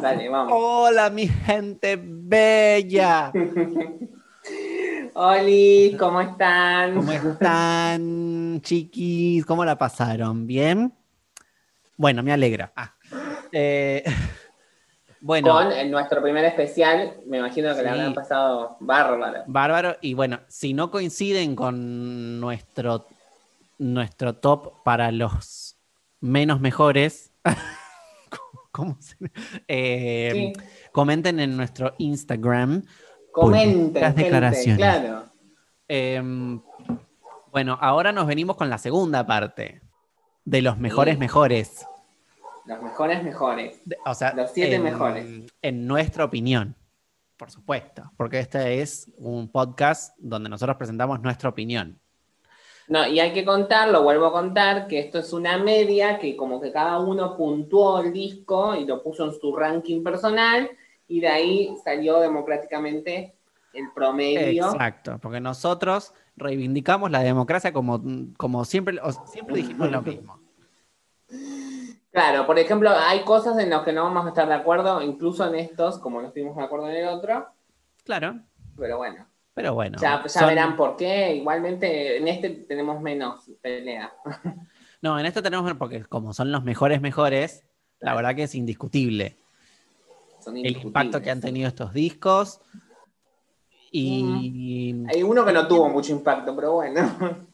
Dale, vamos. Hola, mi gente bella. Oli, ¿cómo están? ¿Cómo están, chiquis? ¿Cómo la pasaron? ¿Bien? Bueno, me alegra. Ah, eh, bueno, Con eh, nuestro primer especial, me imagino que Sí. le habrán pasado bárbaro. bárbaro. Y bueno, si no coinciden con nuestro, nuestro top para los menos mejores, ¿cómo se- eh, Sí. comenten en nuestro Instagram. Comenten, Las gente, declaraciones. claro. Em, bueno, ahora nos venimos con la segunda parte de los mejores Sí. mejores. Los mejores, mejores. De- O sea, Los siete en- mejores. En nuestra opinión, por supuesto, porque este es un podcast donde nosotros presentamos nuestra opinión. No, y hay que contar, lo vuelvo a contar, que esto es una media que como que cada uno puntuó el disco y lo puso en su ranking personal y de ahí salió democráticamente el promedio. Exacto, porque nosotros reivindicamos la democracia como, como siempre, o- siempre dijimos lo mismo. Claro, por ejemplo, hay cosas en las que no vamos a estar de acuerdo, incluso en estos, como no estuvimos de acuerdo en el otro, Claro, pero bueno, pero bueno. ya, ya son- verán por qué. Igualmente, en este tenemos menos pelea. No, en esto tenemos, porque como son los mejores mejores, la verdad que es indiscutible. El impacto que han tenido estos discos. Y Hay uno que no tuvo mucho impacto, pero bueno.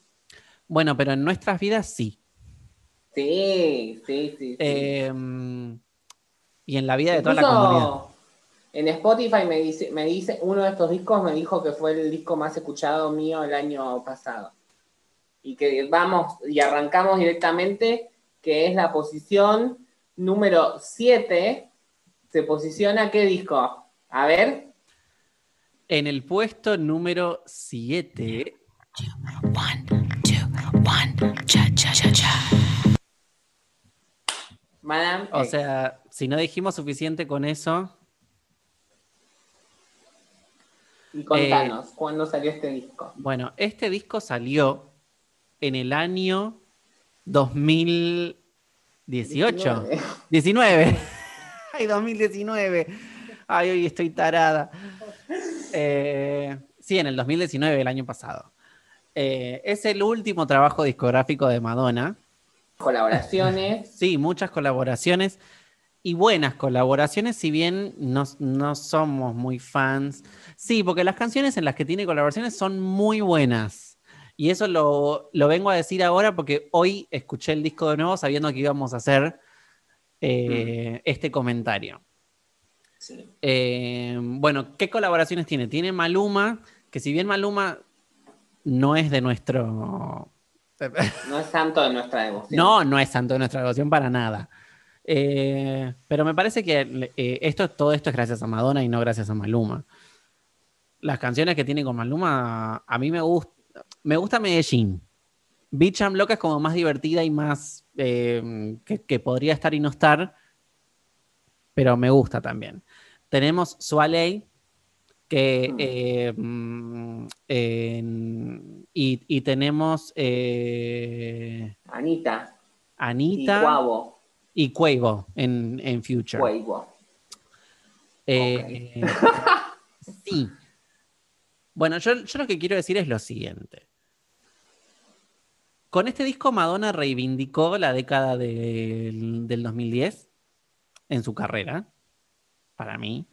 bueno, pero en nuestras vidas sí. Sí, sí, sí. sí. Eh, y en la vida de toda la comunidad. En Spotify me dice, me dice, uno de estos discos me dijo que fue el disco más escuchado mío el año pasado. Y que vamos, y arrancamos directamente, que es la posición número 7. Se posiciona qué disco? A ver. En el puesto número 7, One, two, one, cha cha cha cha. Madame. o sea, si no dijimos suficiente con eso, y contanos, eh, ¿cuándo salió este disco? bueno, este disco salió en el año 2018. 19. Ay, 2019. Ay, hoy estoy tarada. Eh, sí, en el 2019, el año pasado. Eh, es el último trabajo discográfico de Madonna. Colaboraciones. Sí, muchas colaboraciones y buenas colaboraciones, si bien no, no somos muy fans. Sí, porque las canciones en las que tiene colaboraciones son muy buenas. Y eso lo, lo vengo a decir ahora porque hoy escuché el disco de nuevo sabiendo que íbamos a hacer eh, este comentario. Sí. Eh, bueno, ¿qué colaboraciones tiene? Tiene Maluma, que si bien Maluma no es de nuestro... No es santo de nuestra devoción. No, no es santo de nuestra devoción para nada. Eh, pero me parece que eh, esto, todo esto es gracias a Madonna y no gracias a Maluma. Las canciones que tiene con Maluma, a mí me gusta. Me gusta Medellín. Beach I'm Loca es como más divertida y más eh, que, que podría estar y no estar, pero me gusta también. Tenemos Sualey, que Mm. mm, y, y tenemos Anita. Anita Y Cuavo. Y Cuevo en, en Future. Cuavo. Eh, sí. Bueno, yo, yo lo que quiero decir es lo siguiente. Con este disco Madonna reivindicó la década del, del 2010 en su carrera, para mí,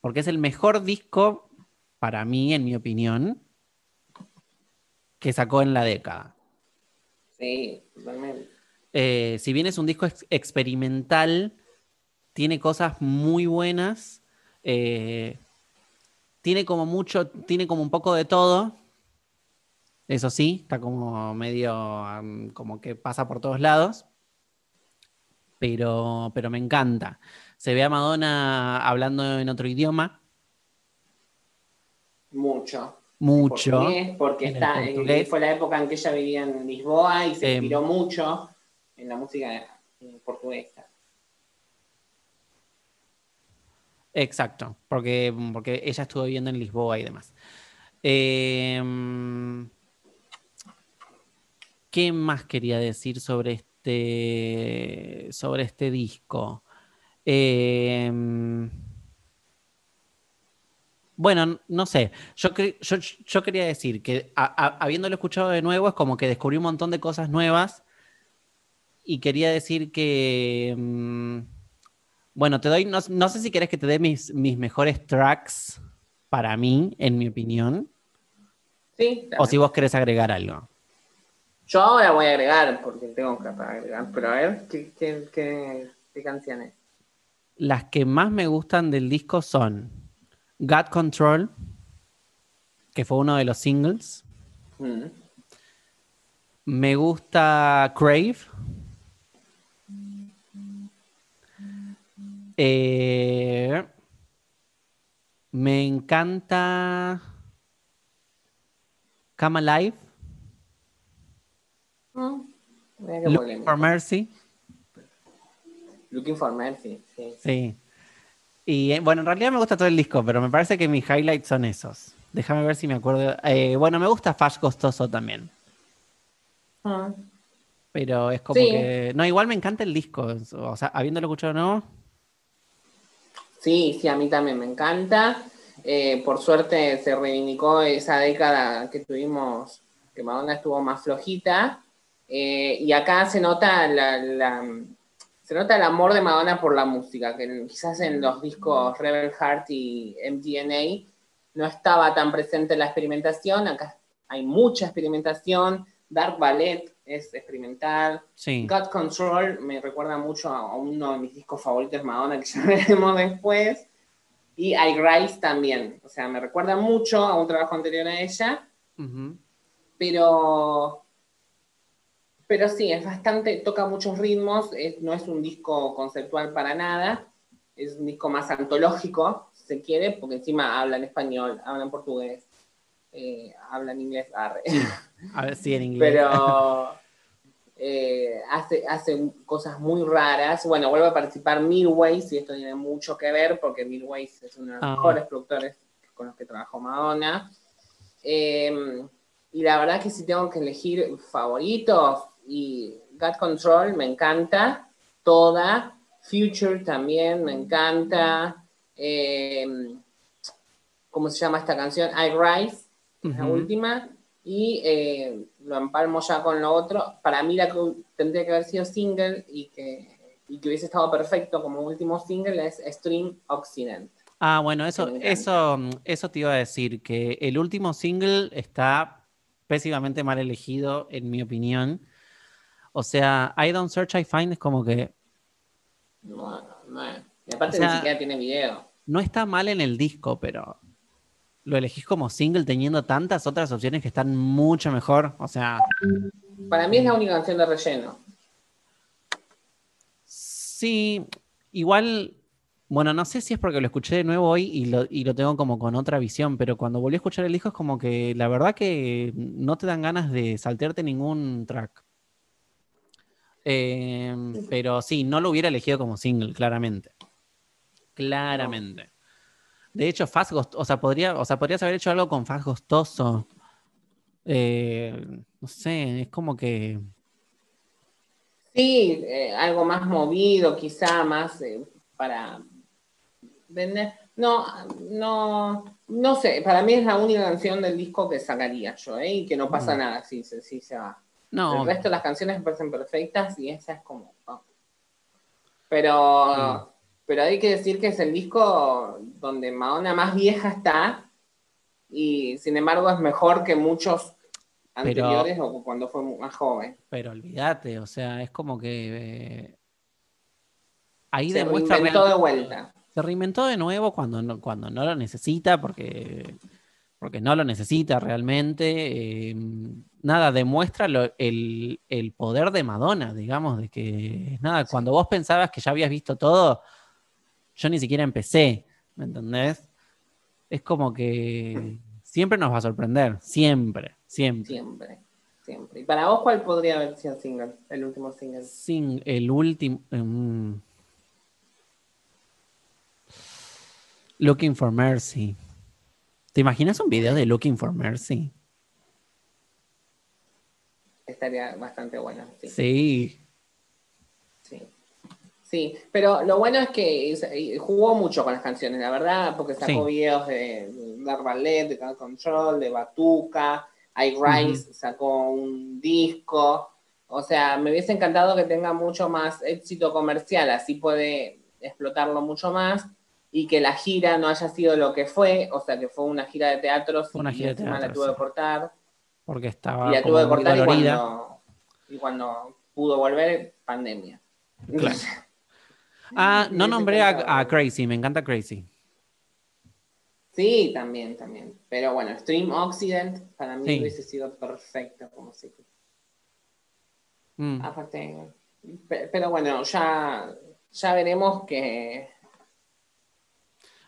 porque es el mejor disco, para mí, en mi opinión, que sacó en la década. Sí, totalmente. Eh, si bien es un disco ex- experimental, tiene cosas muy buenas. eh, tiene como mucho, tiene como un poco de todo. Eso sí, está como medio, como que pasa por todos lados. Pero, pero me encanta. Se ve a Madonna hablando en otro idioma, Mucho. mucho. Portugués, porque En está, eh, fue la época en que ella vivía en Lisboa y se Em. inspiró mucho en la música portuguesa. Exacto, porque, porque ella estuvo viviendo en Lisboa y demás. Em, ¿Qué más quería decir sobre este, sobre este disco? Em, Bueno, no sé. Yo, yo, yo quería decir que habiéndolo escuchado de nuevo es como que descubrí un montón de cosas nuevas y quería decir que... mm, bueno, te doy, no, no sé si querés que te dé mis, mis mejores tracks para mí, en mi opinión, Sí, o si vos querés agregar algo. Yo ahora voy a agregar, porque tengo que agregar, pero a ver, ¿qué, qué, qué, qué canciones? Las que más me gustan del disco son God Control, que fue uno de los singles. Mm. Me gusta Crave. Eh, me encanta Come Alive, Mm. Qué Looking for Mercy. Looking for Mercy, sí. Sí. Y eh, bueno, en realidad me gusta todo el disco, pero me parece que mis highlights son esos. Déjame ver si me acuerdo. Eh, bueno, me gusta Fash Costoso también. Mm. Pero es como Sí. que. No, igual me encanta el disco. O sea, habiéndolo escuchado no. Sí, sí, a mí también me encanta. Eh, por suerte se reivindicó esa década que tuvimos, que Madonna estuvo más flojita. Eh, y acá se nota la, se nota el amor de Madonna por la música, que quizás en los discos Rebel Heart y MDNA no estaba tan presente la experimentación. Acá hay mucha experimentación. Dark Ballet es experimental. Sí. God Control me recuerda mucho a uno de mis discos favoritos de Madonna que ya veremos después. Y I Rise también. O sea, me recuerda mucho a un trabajo anterior a ella, pero. Pero sí, es bastante, toca muchos ritmos, es- no es un disco conceptual para nada, es un disco más antológico, si se quiere, porque encima habla en español, habla en portugués, eh, habla en inglés, arre. A ver si en inglés. pero eh, hace, hace cosas muy raras. Bueno, vuelve a participar Midways y esto tiene mucho que ver porque Midways es uno de los Ah. mejores productores con los que trabajó Madonna. Eh, y la verdad que si tengo que elegir favoritos, y God Control me encanta, toda, Future también me encanta. Eh, ¿Cómo se llama esta canción? I Rise, la última. Y eh, lo empalmo ya con lo otro. Para mí la que tendría que haber sido single y que, y que hubiese estado perfecto como último single es Stream Occident. Ah, bueno, eso, eso, eso te iba a decir, que el último single está pésimamente mal elegido, en mi opinión. O sea, I Don't Search, I Find es como que No, no. Y aparte O sea- ni siquiera tiene video. no está mal en el disco, pero lo elegís como single teniendo tantas otras opciones que están mucho mejor. O sea, Para mí es la única canción de relleno. sí, igual, bueno, no sé si es porque lo escuché de nuevo hoy y lo, y lo tengo como con otra visión, pero cuando volví a escuchar el disco es como que la verdad que no te dan ganas de saltearte ningún track. Eh, pero sí, no lo hubiera elegido como single, claramente. Claramente. De hecho, Fast Ghost, o sea, podría, o sea, podrías haber hecho algo con Fast Gostoso. Eh, no sé, es como que. Sí, eh, algo más movido, quizá más eh, para vender. No, no, no sé. Para mí es la única canción del disco que sacaría yo, ¿eh? Y que no pasa Mm. nada si, se- si se va. No, El resto de las canciones me parecen perfectas y esa es como. oh. Pero, pero hay que decir que es el disco donde Madonna más vieja está y sin embargo es mejor que muchos Pero- anteriores o cuando fue más joven. pero olvídate, o sea, es como que. eh, ahí Se demuestra. reinventó de vuelta. Se reinventó de nuevo cuando no, cuando no lo necesita, porque, porque no lo necesita realmente. eh, nada, demuestra lo- el, el poder de Madonna, digamos, de que nada, cuando vos pensabas que ya habías visto todo, yo ni siquiera empecé, ¿me entendés? Es como que siempre nos va a sorprender, siempre, siempre. Siempre, siempre. ¿Y para vos cuál podría haber sido single? El último single. Sin el último. mm. Looking for Mercy. ¿Te imaginas un video de Looking for Mercy? Estaría bastante bueno. Sí. Sí. Sí, pero lo bueno es que jugó mucho con las canciones, la verdad, porque sacó Sí. videos de Dark Ballet, de Cat Control, de Batuca, iRise sacó un disco. O sea, me hubiese encantado que tenga mucho más éxito comercial, así puede explotarlo mucho más y que la gira no haya sido lo que fue, o sea, que fue una gira de teatro, Una gira de encima la teatro, tuve sí. que cortar. Porque estaba Y la tuve que cortar y cuando, y cuando pudo volver, pandemia. Claro. Ah, no Me nombré a, Crazy, me encanta Crazy. Sí, también, también. Pero bueno, Stream Occident para mí Sí. hubiese sido perfecto como se Mm. Aparte, pe- pero bueno, ya, ya veremos que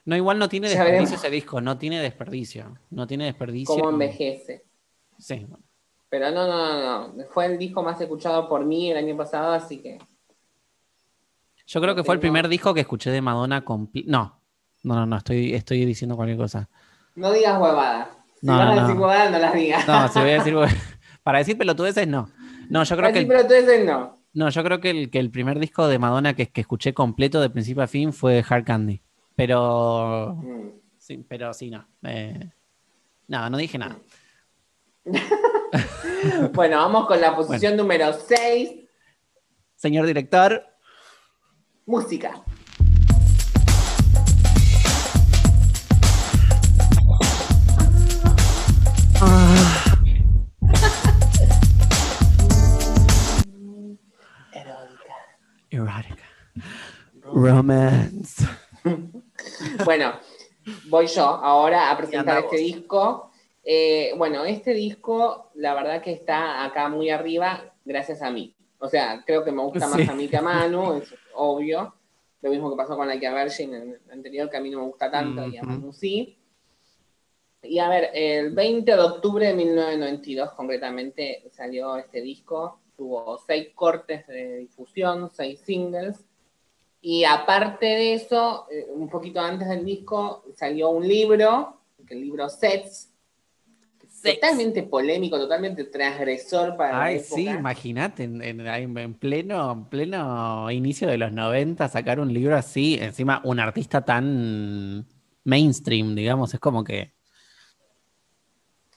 No, igual no tiene Ya desperdicio veremos. ese disco, no tiene desperdicio. No tiene desperdicio. cómo envejece. Sí. Pero no, no, no, no. Fue el disco más escuchado por mí el año pasado, así que Yo creo No que fue el primer disco que escuché de Madonna compl- No, no, no, no, estoy, estoy diciendo cualquier cosa. no digas huevadas. Si No, vas a no. decir huevadas, no las digas. No, si voy a decir. Para decir pelotudeces, no. No, yo creo que el, pero tú ese no. no, yo creo que el, que el primer disco de Madonna que, que escuché completo de principio a fin fue Hard Candy. Pero. Mm. Sí, pero sí, no. Eh, no, no dije nada. Bueno, vamos con la posición número 6, Señor director. Música. Erótica. Erotica. Romance. Bueno, voy yo ahora a presentar este disco. Eh, bueno, este disco, la verdad que está acá muy arriba gracias a mí. O sea, creo que me gusta más Sí. a mí que a Manu, es obvio. Lo mismo que pasó con Like a Virgin en el anterior, que a mí no me gusta tanto, y a. Manu sí. Y a ver, el 20 de octubre de 1992 concretamente salió este disco. Tuvo seis cortes de difusión, seis singles. Y aparte de eso, eh, un poquito antes del disco, salió un libro, que el libro Sets, totalmente polémico, totalmente transgresor para Ay, la época. sí, imagínate, en, en- en pleno, en pleno inicio de los 90 sacar un libro así, encima un artista tan mainstream, digamos, es como que...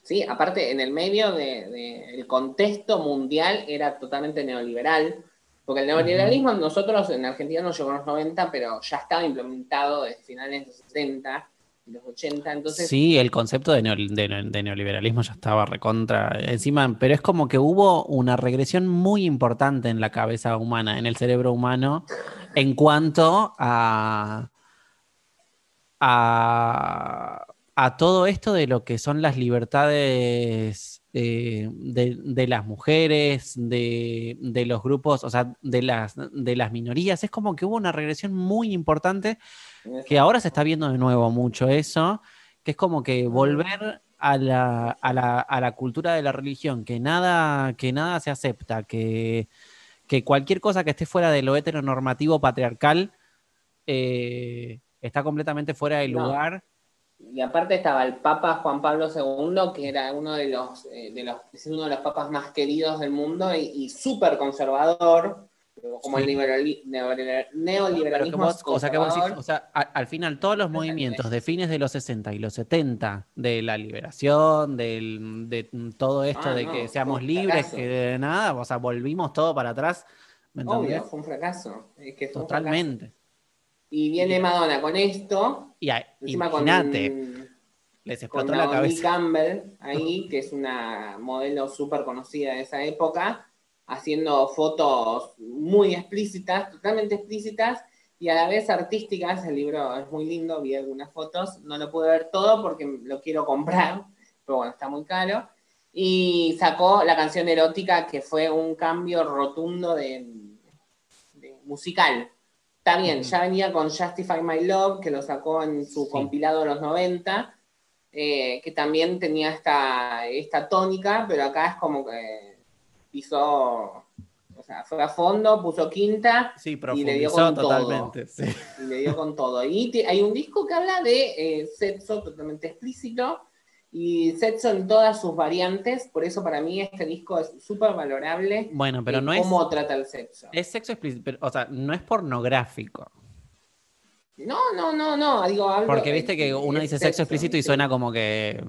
Sí, aparte en el medio del de, el contexto mundial era totalmente neoliberal, porque el neoliberalismo nosotros en Argentina nos llegó en los 90, pero ya estaba implementado desde finales de los 70 y los 80, entonces Sí, el concepto de, neol- de ne- de neoliberalismo ya estaba recontra encima, pero es como que hubo una regresión muy importante en la cabeza humana, en el cerebro humano, en cuanto a, a, todo esto de lo que son las libertades eh, de, de las mujeres, de, de los grupos, o sea, de las, de las minorías. Es como que hubo una regresión muy importante que ahora se está viendo de nuevo mucho eso, que es como que volver a la, a la, a la cultura de la religión, que nada, que nada se acepta, que, que cualquier cosa que esté fuera de lo heteronormativo patriarcal eh, está completamente fuera de No. lugar. Y aparte estaba el Papa Juan Pablo II, que era uno de los, eh, de los, es uno de los papas más queridos del mundo y, y súper conservador, como el Sí. neoliberalismo. vos- o sea que vos decís, o sea, a- al final todos los movimientos de fines de los 60 y los 70, de la liberación, del, de todo esto Ah, de no, que seamos libres, fracaso. que de nada, o sea, volvimos todo para atrás. ¿me Obvio, fue un fracaso. Es que fue un fracaso. Totalmente. Y viene Madonna con esto, Y encima con, imagínate, les con explotó la Naomi cabeza. Campbell ahí, que es una modelo súper conocida de esa época, haciendo fotos muy explícitas, totalmente explícitas, y a la vez artísticas. El libro es muy lindo, vi algunas fotos, no lo pude ver todo porque lo quiero comprar, pero bueno, está muy caro. Y sacó la canción erótica, que fue un cambio rotundo de, de musical. Está bien, ya venía con Justify My Love, que lo sacó en su Sí. compilado de los 90, eh, que también tenía esta, esta tónica, pero acá es como que pisó, o sea, fue a fondo, puso quinta Sí, y le dio con todo. totalmente. sí. y le dio con todo. Y hay un disco que habla de eh, sexo totalmente explícito y sexo en todas sus variantes, por eso para mí este disco es súper valorable. Bueno, pero no es, cómo trata el sexo. es sexo explícito, pero, o sea, no es pornográfico. No, no, no, no. Digo, hablo- Porque viste que uno dice sexo explícito y suena como que.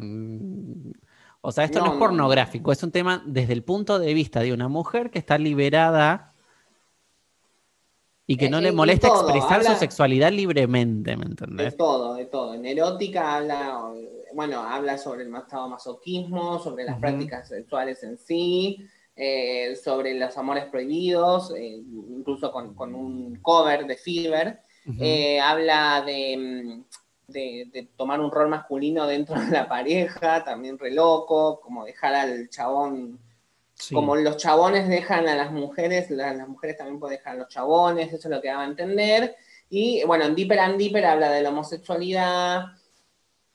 O sea, esto no, No, es no, pornográfico, es un tema desde el punto de vista de una mujer que está liberada y que Eh, no eh, le molesta todo, expresar su sexualidad libremente, ¿me De entendés? todo, de todo. En erótica habla, bueno, habla sobre el masoquismo, sobre las prácticas sexuales en sí, eh, sobre los amores prohibidos, eh, incluso con, con un cover de Fever. Habla de, mm, de- de tomar un rol masculino dentro de la pareja, también re loco, como dejar al chabón Sí. como los chabones dejan a las mujeres, la- las mujeres también pueden dejar a los chabones, eso es lo que daba a entender. Y bueno, en Deeper and Deeper habla de la homosexualidad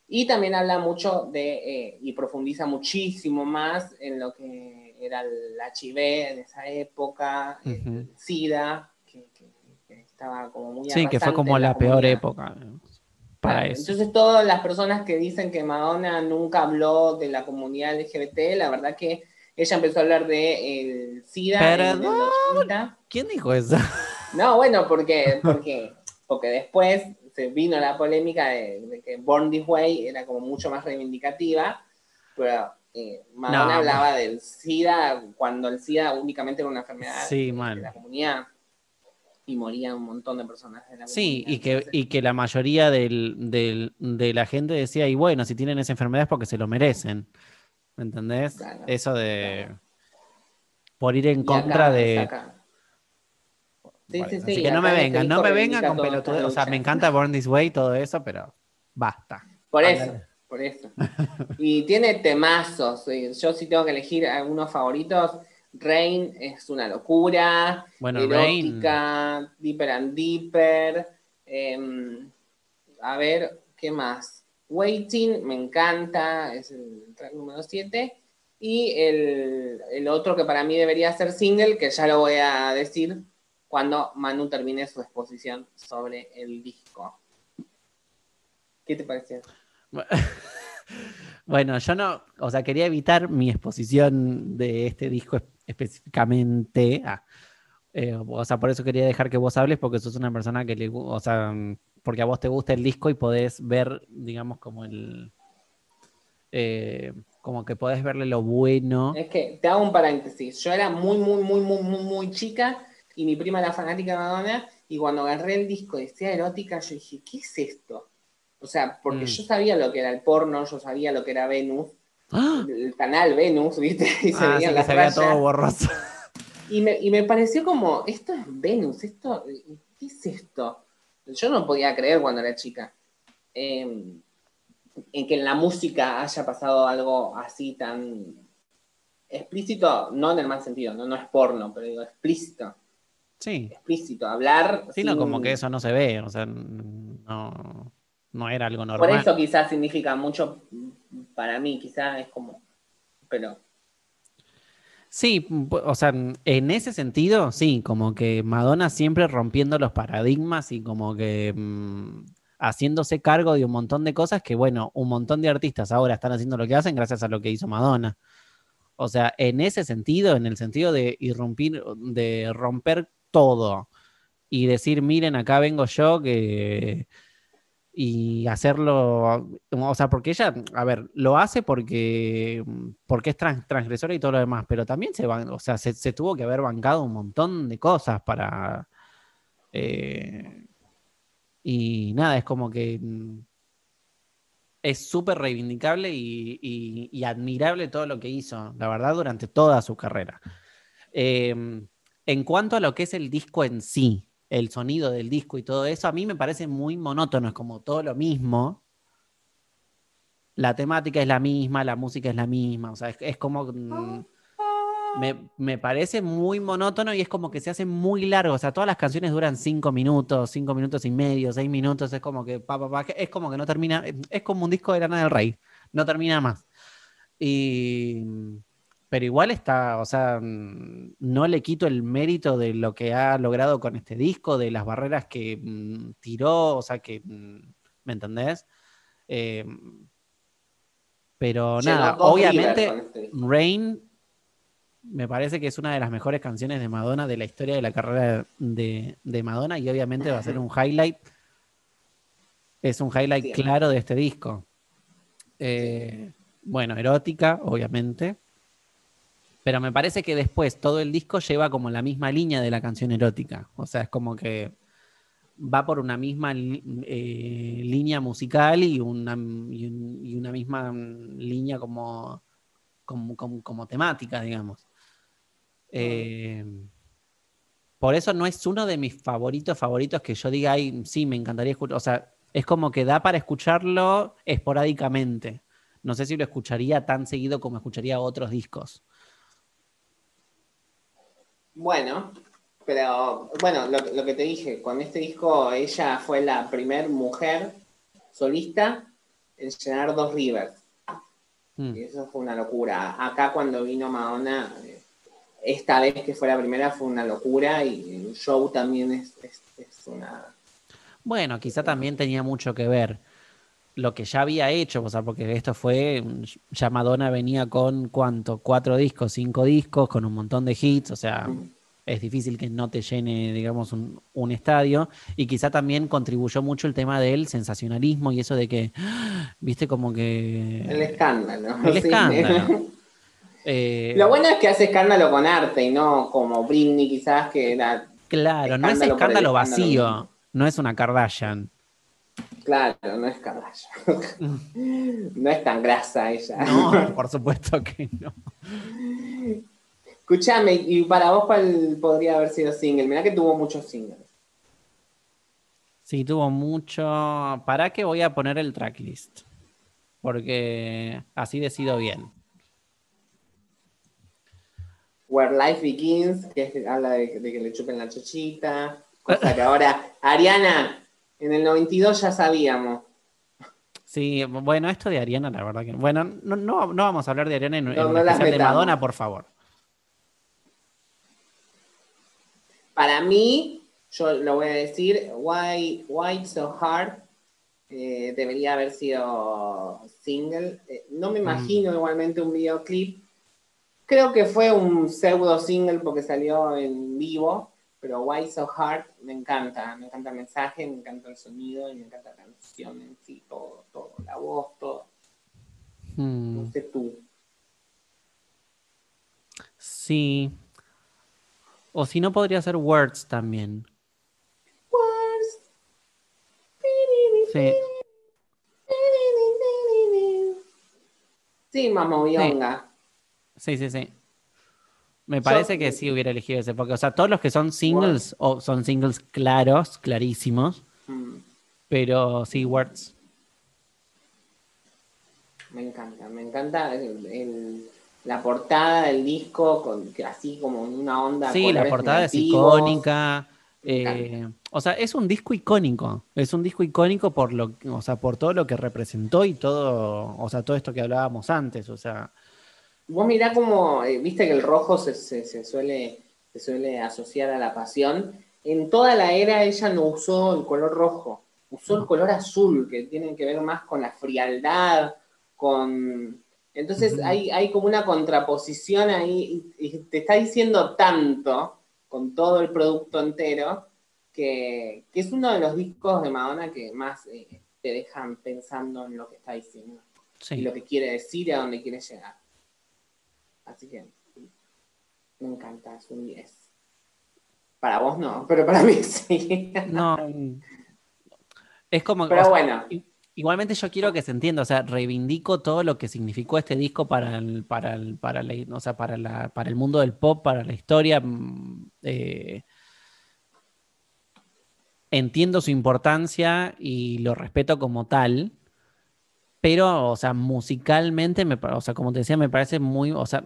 y también habla mucho de, eh, y profundiza muchísimo más en lo que era el HIV en esa época, el. SIDA, que, que- que estaba como muy Sí, que fue como en la peor época eh, para Claro, eso. Entonces, todas las personas que dicen que Madonna nunca habló de la comunidad LGBT, la verdad que ella empezó a hablar de el SIDA en el Perdón. 80. ¿Quién dijo eso? No, bueno, porque, porque, porque después se vino la polémica de, de que Born This Way era como mucho más reivindicativa, pero eh, Madonna No, hablaba del SIDA cuando el SIDA únicamente era una enfermedad Sí, de, de la comunidad y morían un montón de personas de la Sí, y que, y que la mayoría del, del- de la gente decía, y bueno, si tienen esa enfermedad es porque se lo merecen. ¿Me entendés? Claro, Eso de. claro. Por ir en y contra acá de. Sí, sí, así sí, que no me vengan, no me vengan con pelotudes. O sea, me encanta Born This Way y todo eso, pero basta. Por eso, por eso. Y tiene temazos. Yo sí tengo que elegir algunos favoritos. Rain es una locura. Bueno, Rain. erótica, Deeper and Deeper. em, a ver, ¿qué más? Waiting, me encanta, es el track número 7. Y el, el otro que para mí debería ser single, que ya lo voy a decir cuando Manu termine su exposición sobre el disco. ¿Qué te pareció? Bueno, yo no, o sea, quería evitar mi exposición de este disco es- específicamente. Ah, eh, o sea, por eso quería dejar que vos hables, porque sos una persona que le o sea, mm, porque a vos te gusta el disco y podés ver, digamos, como el. eh, como que podés verle lo bueno. Es que te hago un paréntesis. Yo era muy, muy, muy, muy, muy, muy chica y mi prima era fanática de Madonna. Y cuando agarré el disco y decía erótica, yo dije, ¿qué es esto? O sea, porque Mm. yo sabía lo que era el porno, yo sabía lo que era Venus, ¡Ah! el canal Venus, ¿viste? Y se Ah, sí, las se veía todo borroso. Y me, y me pareció como, esto es Venus, esto, ¿qué es esto? Yo no podía creer cuando era chica. eh, en que en la música haya pasado algo así tan explícito, no en el mal sentido, no, no es porno, pero digo explícito, Sí. explícito, hablar. Sí, no, sin- como que eso no se ve, o sea, no, no era algo Por normal. eso quizás significa mucho para mí, quizás es como, pero Sí, o sea, en ese sentido, sí, como que Madonna siempre rompiendo los paradigmas y como que mm, haciéndose cargo de un montón de cosas que, bueno, un montón de artistas ahora están haciendo lo que hacen gracias a lo que hizo Madonna. O sea, en ese sentido, en el sentido de irrumpir, de romper todo y decir, miren, acá vengo yo que y hacerlo, o sea, porque ella, a ver, lo hace porque, porque es trans- transgresora y todo lo demás, pero también se van, o sea, se, tuvo que haber bancado un montón de cosas para eh, y nada, es como que mm, es súper reivindicable y, admirable todo lo que hizo, la verdad, durante toda su carrera. Eh, en cuanto a lo que es el disco en sí, el sonido del disco y todo eso, a mí me parece muy monótono, es como todo lo mismo. La temática es la misma, la música es la misma, o sea, es, como... mm, me, me parece muy monótono y es como que se hace muy largo, o sea, todas las canciones duran cinco minutos, cinco minutos y medio, seis minutos, es como que- es como que no termina, es como un disco de Lana del Rey, no termina más. Y, pero igual está, o sea, mm, no le quito el mérito de lo que ha logrado con este disco, de las barreras que mm, tiró, o sea, que, mm, ¿me entendés? Eh, pero nada, obviamente este. Rain me parece que es una de las mejores canciones de Madonna de la historia de la carrera de, de Madonna y obviamente va a ser un highlight Es un highlight Sí. claro de este disco. Eh, bueno, erótica, obviamente. Pero me parece que después todo el disco lleva como la misma línea de la canción erótica. O sea, es como que va por una misma eh, línea musical y una, misma mm, línea como temática, digamos. Eh, por eso no es uno de mis favoritos favoritos que yo diga, ay, sí, me encantaría escuchar. O sea, es como que da para escucharlo esporádicamente. No sé si lo escucharía tan seguido como escucharía otros discos. Bueno, pero bueno, lo, lo que te dije, con este disco ella fue la primer mujer solista en llenar dos rivers. Mm. Y eso fue una locura. Acá cuando vino Madonna, eh, esta vez que fue la primera fue una locura y el show también es, es- es una... Bueno, quizá también tenía mucho que ver lo que ya había hecho, o sea, porque esto fue, ya Madonna venía con cuánto, cuatro discos, cinco discos, con un montón de hits, o sea, es difícil que no te llene, digamos, un, un estadio, y quizá también contribuyó mucho el tema del sensacionalismo y eso de que, viste, como que... El escándalo. El sí. escándalo. Eh, Lo bueno es que hace escándalo con arte y no como Britney quizás que era... claro, no es escándalo vacío, no es una Kardashian. Claro, no es Kardashian. no es tan grasa ella. No, por supuesto que no. Escúchame, y para vos, ¿cuál podría haber sido single? Mirá que tuvo muchos singles. Sí, tuvo mucho. ¿Para qué voy a poner el tracklist? Porque así decido bien. Where Life Begins, que habla de, de que le chupen la chochita. Cosa que ahora, Ariana, en el 92 ya sabíamos. Sí, bueno, esto de Ariana, la verdad que. Bueno, no, no, no vamos a hablar de Ariana en, en No, un no especial de. Madonna, por favor. Para mí, yo lo voy a decir, Why, Why So Hard eh, debería haber sido single. Eh, no me imagino igualmente un videoclip. Creo que fue un pseudo single porque salió en vivo, pero Why So Hard me encanta. Me encanta el mensaje, me encanta el sonido y me encanta la canción en sí, todo, todo, la voz, todo. Hmm, No sé tú. sí. O si no, podría ser Words también. Words. Sí. Sí, más movionga. Sí, sí, sí. Me parece que sí hubiera elegido ese, porque, o sea, todos los que son singles, o son singles claros, clarísimos, Mm, pero sí, Words. me encanta, me encanta el- el- la portada del disco, con, así como una onda. Sí, la portada es icónica. Eh, o sea, es un disco icónico. Es un disco icónico por lo, o sea, por todo lo que representó y todo, o sea, todo esto que hablábamos antes. O sea, Vos mirá como, eh, viste que el rojo se, se- se suele, se suele asociar a la pasión. En toda la era ella no usó el color rojo, usó el color azul, que tiene que ver más con la frialdad, con... Entonces hay, hay como una contraposición ahí, y, te está diciendo tanto con todo el producto entero, que, que es uno de los discos de Madonna que más eh, te dejan pensando en lo que está diciendo y lo que quiere decir y a dónde quiere llegar. Así que me encanta, es un 10. Para vos no, pero para mí sí. No. Es como. Pero bueno, Igualmente yo quiero que se entienda, o sea, reivindico todo lo que significó este disco para el, para el, para la, o sea, para la, para el mundo del pop, para la historia. mm, eh, entiendo su importancia y lo respeto como tal, pero, o sea, musicalmente, me, o sea, como te decía, me parece muy, o sea,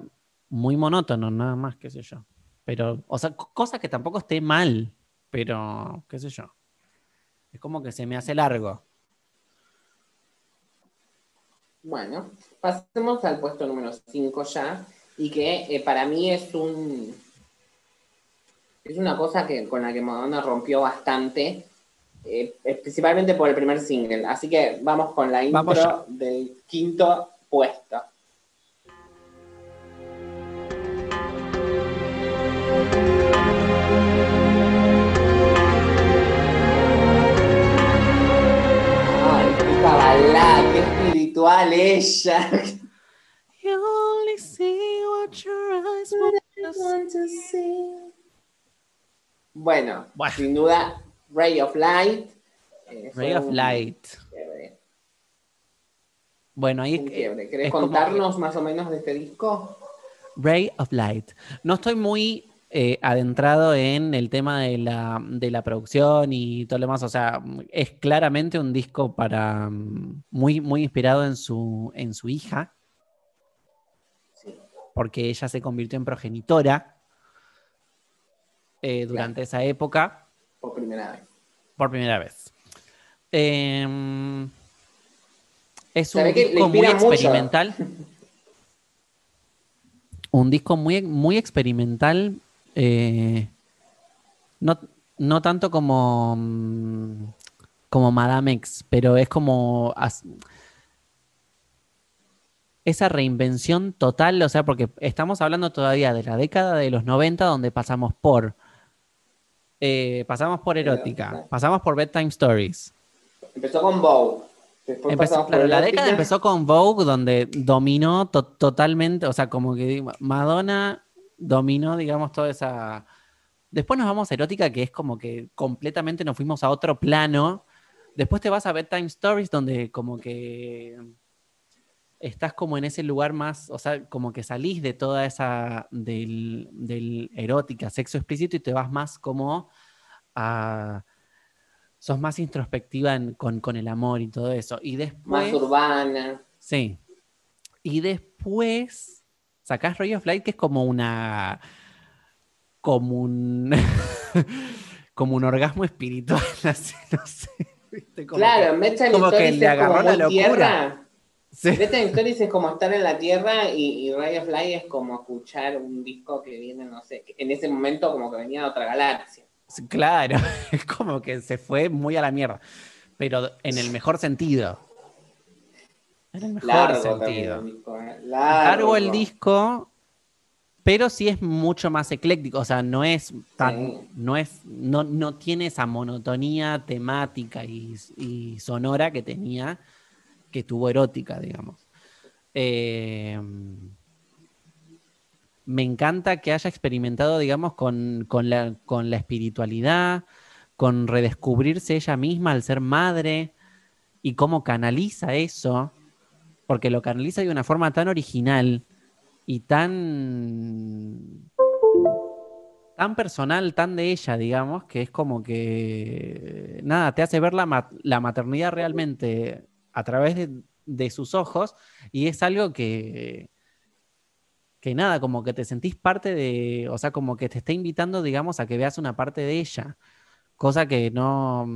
muy monótono, nada más, qué sé yo. Pero, o sea, co- cosa que tampoco esté mal, pero, qué sé yo. Es como que se me hace largo. bueno, pasemos al puesto número 5 ya, y que eh, para mí es un es una cosa que con la que Madonna rompió bastante, eh, principalmente por el primer single. Así que vamos con la Vamos intro del quinto puesto. espiritual ella. You only see what your eyes want to see. Bueno, Bueno. sin duda, Ray of Light. eh, Ray of un Light. quiebre, Bueno, ahí. ¿Querés es como contarnos más o menos de este disco? Ray of Light. No estoy muy eh, adentrado en el tema de la, de la producción y todo lo demás. O sea, es claramente un disco para mm, muy, muy inspirado en su, en su hija, Sí. porque ella se convirtió en progenitora eh, durante esa época primera vez. por primera vez. Em, es un disco muy mucho. experimental. Un disco muy, muy experimental. eh, no, no tanto como, mm, como Madame X, pero es como as- esa reinvención total, o sea, porque estamos hablando todavía de la década de los 90, donde pasamos por eh, pasamos por erótica, pasamos por bedtime stories. Empezó con Vogue. Después Empezó, pasamos claro, por la década empezó con Vogue, donde dominó to- totalmente, o sea, como que Madonna dominó, digamos, toda esa. Después nos vamos a erótica, que es como que completamente nos fuimos a otro plano. Después te vas a Bedtime Stories, donde como que estás como en ese lugar más, o sea, como que salís de toda esa del, del erótica, sexo explícito y te vas más como a sos más introspectiva en- con, con el amor y todo eso. Y Más después. urbana. Sí. Y después sacás Ray of Light, que es como una. como un. como un orgasmo espiritual, así, no sé. ¿viste? Como claro, que- Bedtime como que le agarró la locura. tierra. Sí. Bedtime Stories es como estar en la tierra y, y Ray of Light es como escuchar un disco que viene, no sé, en ese momento como que venía de otra galaxia. Claro, es como que se fue muy a la mierda, pero en el mejor sentido. En el mejor Largo sentido. el disco, ¿eh? Largo el disco, pero sí es mucho más ecléctico, o sea, no es tan, Sí. no es, no, no tiene esa monotonía temática y, y sonora que tenía, que tuvo erótica, digamos. Eh, me encanta que haya experimentado, digamos, con, con la, con la espiritualidad, con redescubrirse ella misma al ser madre y cómo canaliza eso, porque lo canaliza de una forma tan original y tan tan personal, tan de ella, digamos, que es como que nada, te hace ver la, la maternidad realmente a través de, de sus ojos y es algo que que nada, como que te sentís parte de, o sea, como que te está invitando, digamos, a que veas una parte de ella, cosa que no,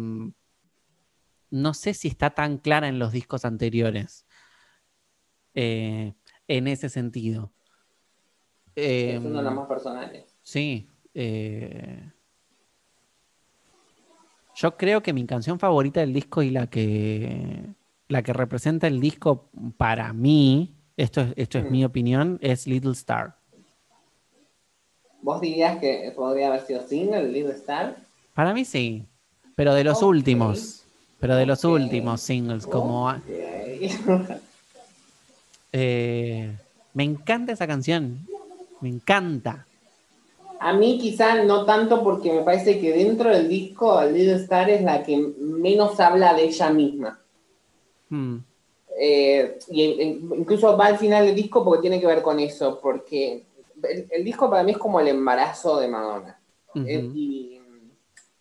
no sé si está tan clara en los discos anteriores, eh, en ese sentido. Es uno de los más personales. Sí. eh, yo creo que mi canción favorita del disco y la que, la que representa el disco para mí, esto es, esto es Mm. mi opinión, es Little Star. ¿Vos dirías que podría haber sido single, Little Star? Para mí sí, pero de los últimos, pero de los últimos singles, como... Eh, me encanta esa canción, me encanta. A mí quizá no tanto porque me parece que dentro del disco Little Star es la que menos habla de ella misma. Mm, Eh, y incluso va al final del disco porque tiene que ver con eso, porque el, el disco para mí es como el embarazo de Madonna. ujú. Eh, y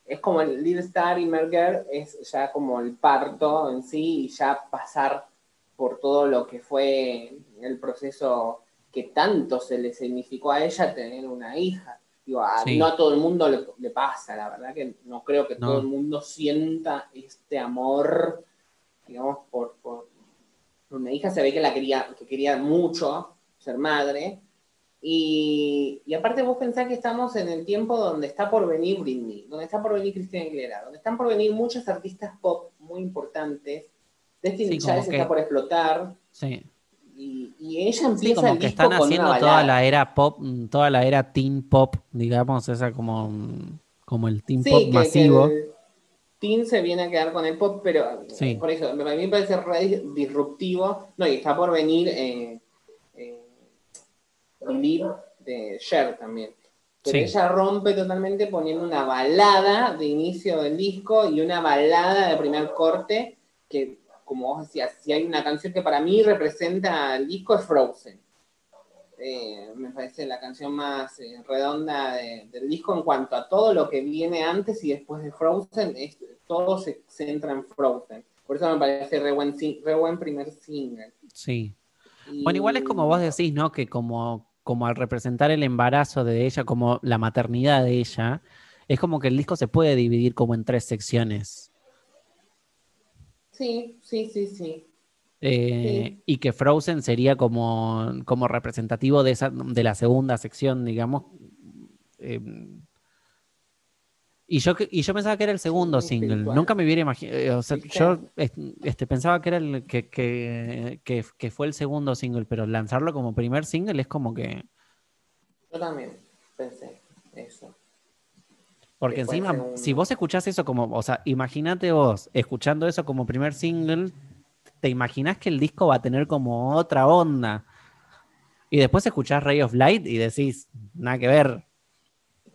es como el Little Star y Merger es ya como el parto en sí y ya pasar por todo lo que fue el proceso que tanto se le significó a ella tener una hija. Digo, a- Sí. no a todo el mundo le, le pasa, la verdad que no creo que No. todo el mundo sienta este amor, digamos, por, por una hija se ve que la quería, que quería mucho ser madre. Y, y aparte vos pensás que estamos en el tiempo donde está por venir Britney, donde está por venir Cristina Aguilera, donde están por venir muchos artistas pop muy importantes. Destiny Sí, Child que- está por explotar. Sí. Y, y ella empieza Sí, como el que disco están haciendo toda balada. la era pop, toda la era teen pop, digamos, esa como, como el teen Sí, pop que- que masivo. el- Teen se viene a quedar con el pop, pero Sí. por eso, a mí me parece re disruptivo. No, y está por venir eh, eh, de Cher también. Pero Sí. ella rompe totalmente poniendo una balada de inicio del disco y una balada de primer corte que, como vos decías, si hay una canción que para mí representa el disco es Frozen. Eh, me parece la canción más eh, redonda de- del disco en cuanto a todo lo que viene antes y después de Frozen, es- todo se centra en Frozen. Por eso me parece re buen, sing- re buen primer single. Sí. Y- Bueno, igual es como vos decís, ¿no? Que como, como al representar el embarazo de ella, como la maternidad de ella, es como que el disco se puede dividir como en tres secciones. Sí, sí, sí, sí. Eh, Y que Frozen sería como, como representativo de, esa, de la segunda sección, digamos. Eh, y, yo, y yo pensaba que era el segundo single. espiritual. Nunca me hubiera imaginado. O sea, yo est- este, pensaba que era el que, que, que- que fue el segundo single, pero lanzarlo como primer single es como que. Yo también pensé eso. Porque encima, segundo. si vos escuchás eso como, o sea, imagínate vos escuchando eso como primer single, te imaginás que el disco va a tener como otra onda. Y después escuchás Ray of Light y decís, nada que ver.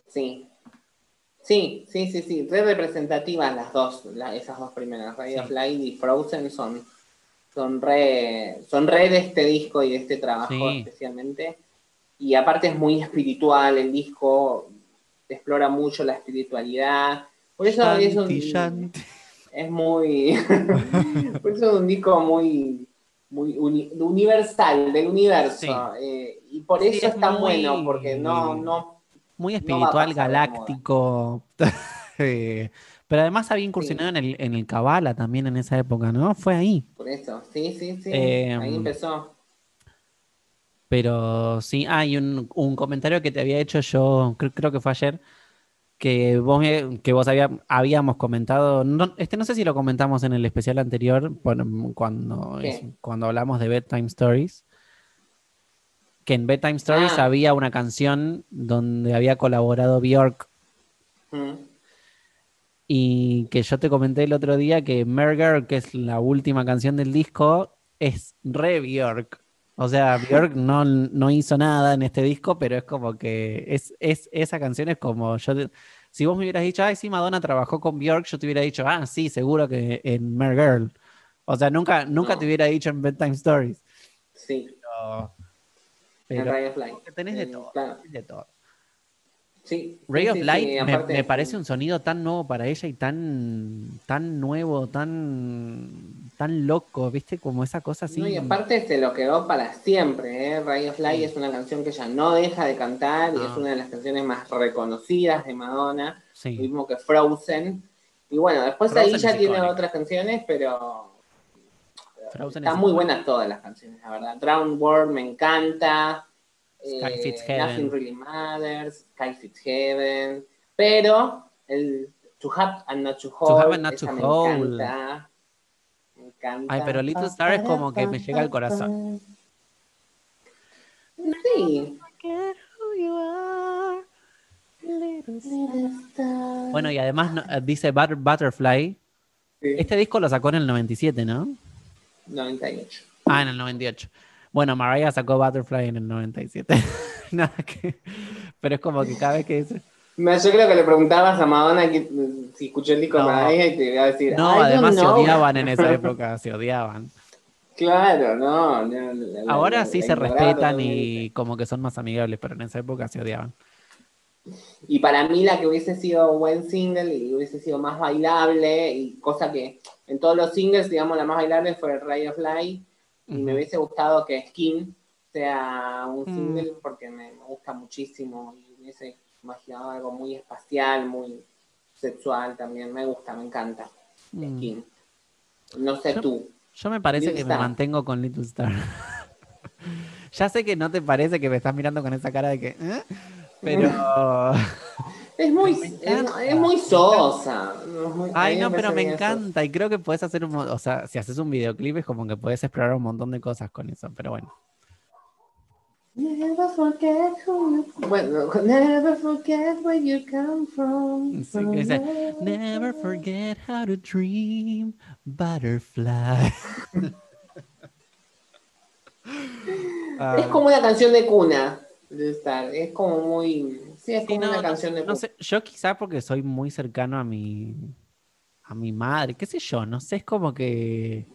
Sí. Sí, sí, sí, sí. Re representativas las dos, la- esas dos primeras. Ray Sí. of Light y Frozen son, son re, son re de este disco y de este trabajo Sí. especialmente. Y aparte es muy espiritual el disco, explora mucho la espiritualidad. Por eso es un. Es muy por eso es un disco muy muy uni- universal del universo Sí. eh, y por Sí, eso es está muy- bueno porque no no Muy espiritual, galáctico. Eh, Pero además había incursionado en el, en el Kabbalah también en esa época, ¿no? Fue ahí. por eso sí sí sí Eh, ahí empezó Pero sí, hay un, un comentario que te había hecho yo, creo, creo que fue ayer, que vos, me- que vos había- habíamos comentado, no, este no sé si lo comentamos en el especial anterior, cuando, cuando hablamos de Bedtime Stories, que en Bedtime Stories Ah. había una canción donde había colaborado Bjork Mm. y que yo te comenté el otro día que Merger, que es la última canción del disco, es re Bjork. O sea, Bjork no, no hizo nada en este disco, pero es como que es, es, esa canción es como yo. te- si vos me hubieras dicho, ay, sí, Madonna trabajó con Bjork, yo te hubiera dicho, ah, sí, seguro que en Mergirl. O sea, nunca, nunca No. te hubiera dicho en Bedtime Stories. sí Pero, en pero Light que tenés de Eh, todo. claro. tenés de todo. Sí Ray sí, of Light sí, me, aparte- me parece un sonido tan nuevo para ella y tan, tan nuevo, tan, tan loco, ¿viste? Como esa cosa así. No, y aparte se lo quedó para siempre, ¿eh? Ray of Light es una canción que ella no deja de cantar y Ah. es una de las canciones más reconocidas de Madonna, mismo que Frozen. Y bueno, después Frozen ahí ya tiene icónica. otras canciones, pero Frozen están es muy icónica. buenas todas las canciones, la verdad. Drown World me encanta. Sky eh, Fits Heaven. Nothing Really Matters, Sky Fits Heaven. Pero el To Have and Not To Hold, Have and Not to me Hold. encanta. Me encanta. Ay, pero Little Star es como que me llega al corazón. Sí. Bueno, y además no- eh, dice Butter- Butterfly. Sí. Este disco lo sacó en el 97, ¿no? 98. Ah, en el 98. Bueno, Mariah sacó Butterfly en el 97. Nada que... Pero es como que cada vez que dice... Yo creo que le preguntabas a Madonna que, si escuchó el disco No. de Mariah y te iba a decir. No, "I don't además se know". odiaban en esa época, se odiaban. Claro, no. no, la- Ahora sí se respetan y como que son más amigables, pero en esa época se odiaban. Y para mí la que hubiese sido buen single y hubiese sido más bailable, y cosa que en todos los singles, digamos, la más bailable fue Ray of Light, y me hubiese gustado que Skin sea un Mm. single porque me, me gusta muchísimo y hubiese imaginado algo muy espacial, muy sexual también. Me gusta, me encanta Mm. Skin. No sé Yo- tú. Yo me parece Little que me mantengo con Little Star. ya sé que no te parece que me estás mirando con esa cara de que... ¿eh? Pero... Es muy, es, es muy sosa. Es muy- a Ay, no, pero me encanta y creo que puedes hacer un... O sea, si haces un videoclip es como que puedes explorar un montón de cosas con eso, pero bueno. Never forget who you... Bueno, never forget where you come from. Sí, que dice, Never forget how to dream, butterfly. Ah, Es como una canción de cuna. de estar. Es como muy... Sí, es sí, como no, una no canción de no cuna. sé, yo quizá porque soy muy cercano a mi a mi madre, qué sé yo, no sé, es como que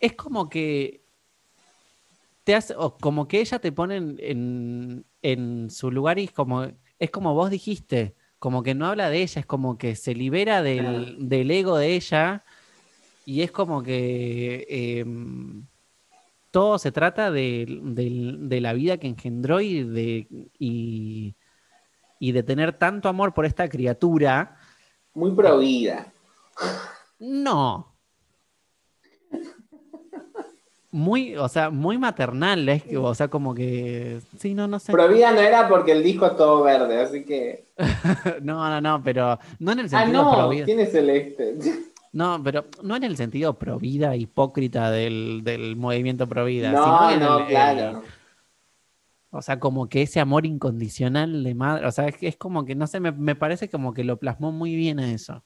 es como que te hace, o como que ella te pone en, en, en su lugar y es como, es como vos dijiste, como que no habla de ella, es como que se libera del, Claro. del ego de ella y es como que em, todo se trata de, de la vida que engendró y de, y, y de tener tanto amor por esta criatura. Muy provida. No. Muy, o sea, muy maternal, es que, o sea, como que, sí, no, no sé. Provida no era porque el disco es todo verde, así que... No, no, no, pero no en el Ah, sentido no, provida. tiene celeste. No, pero no en el sentido provida hipócrita del, del movimiento provida. No, sino en no, el- el- claro. O sea, como que ese amor incondicional de madre, o sea, es, que es como que, no sé, me, me parece como que lo plasmó muy bien a eso.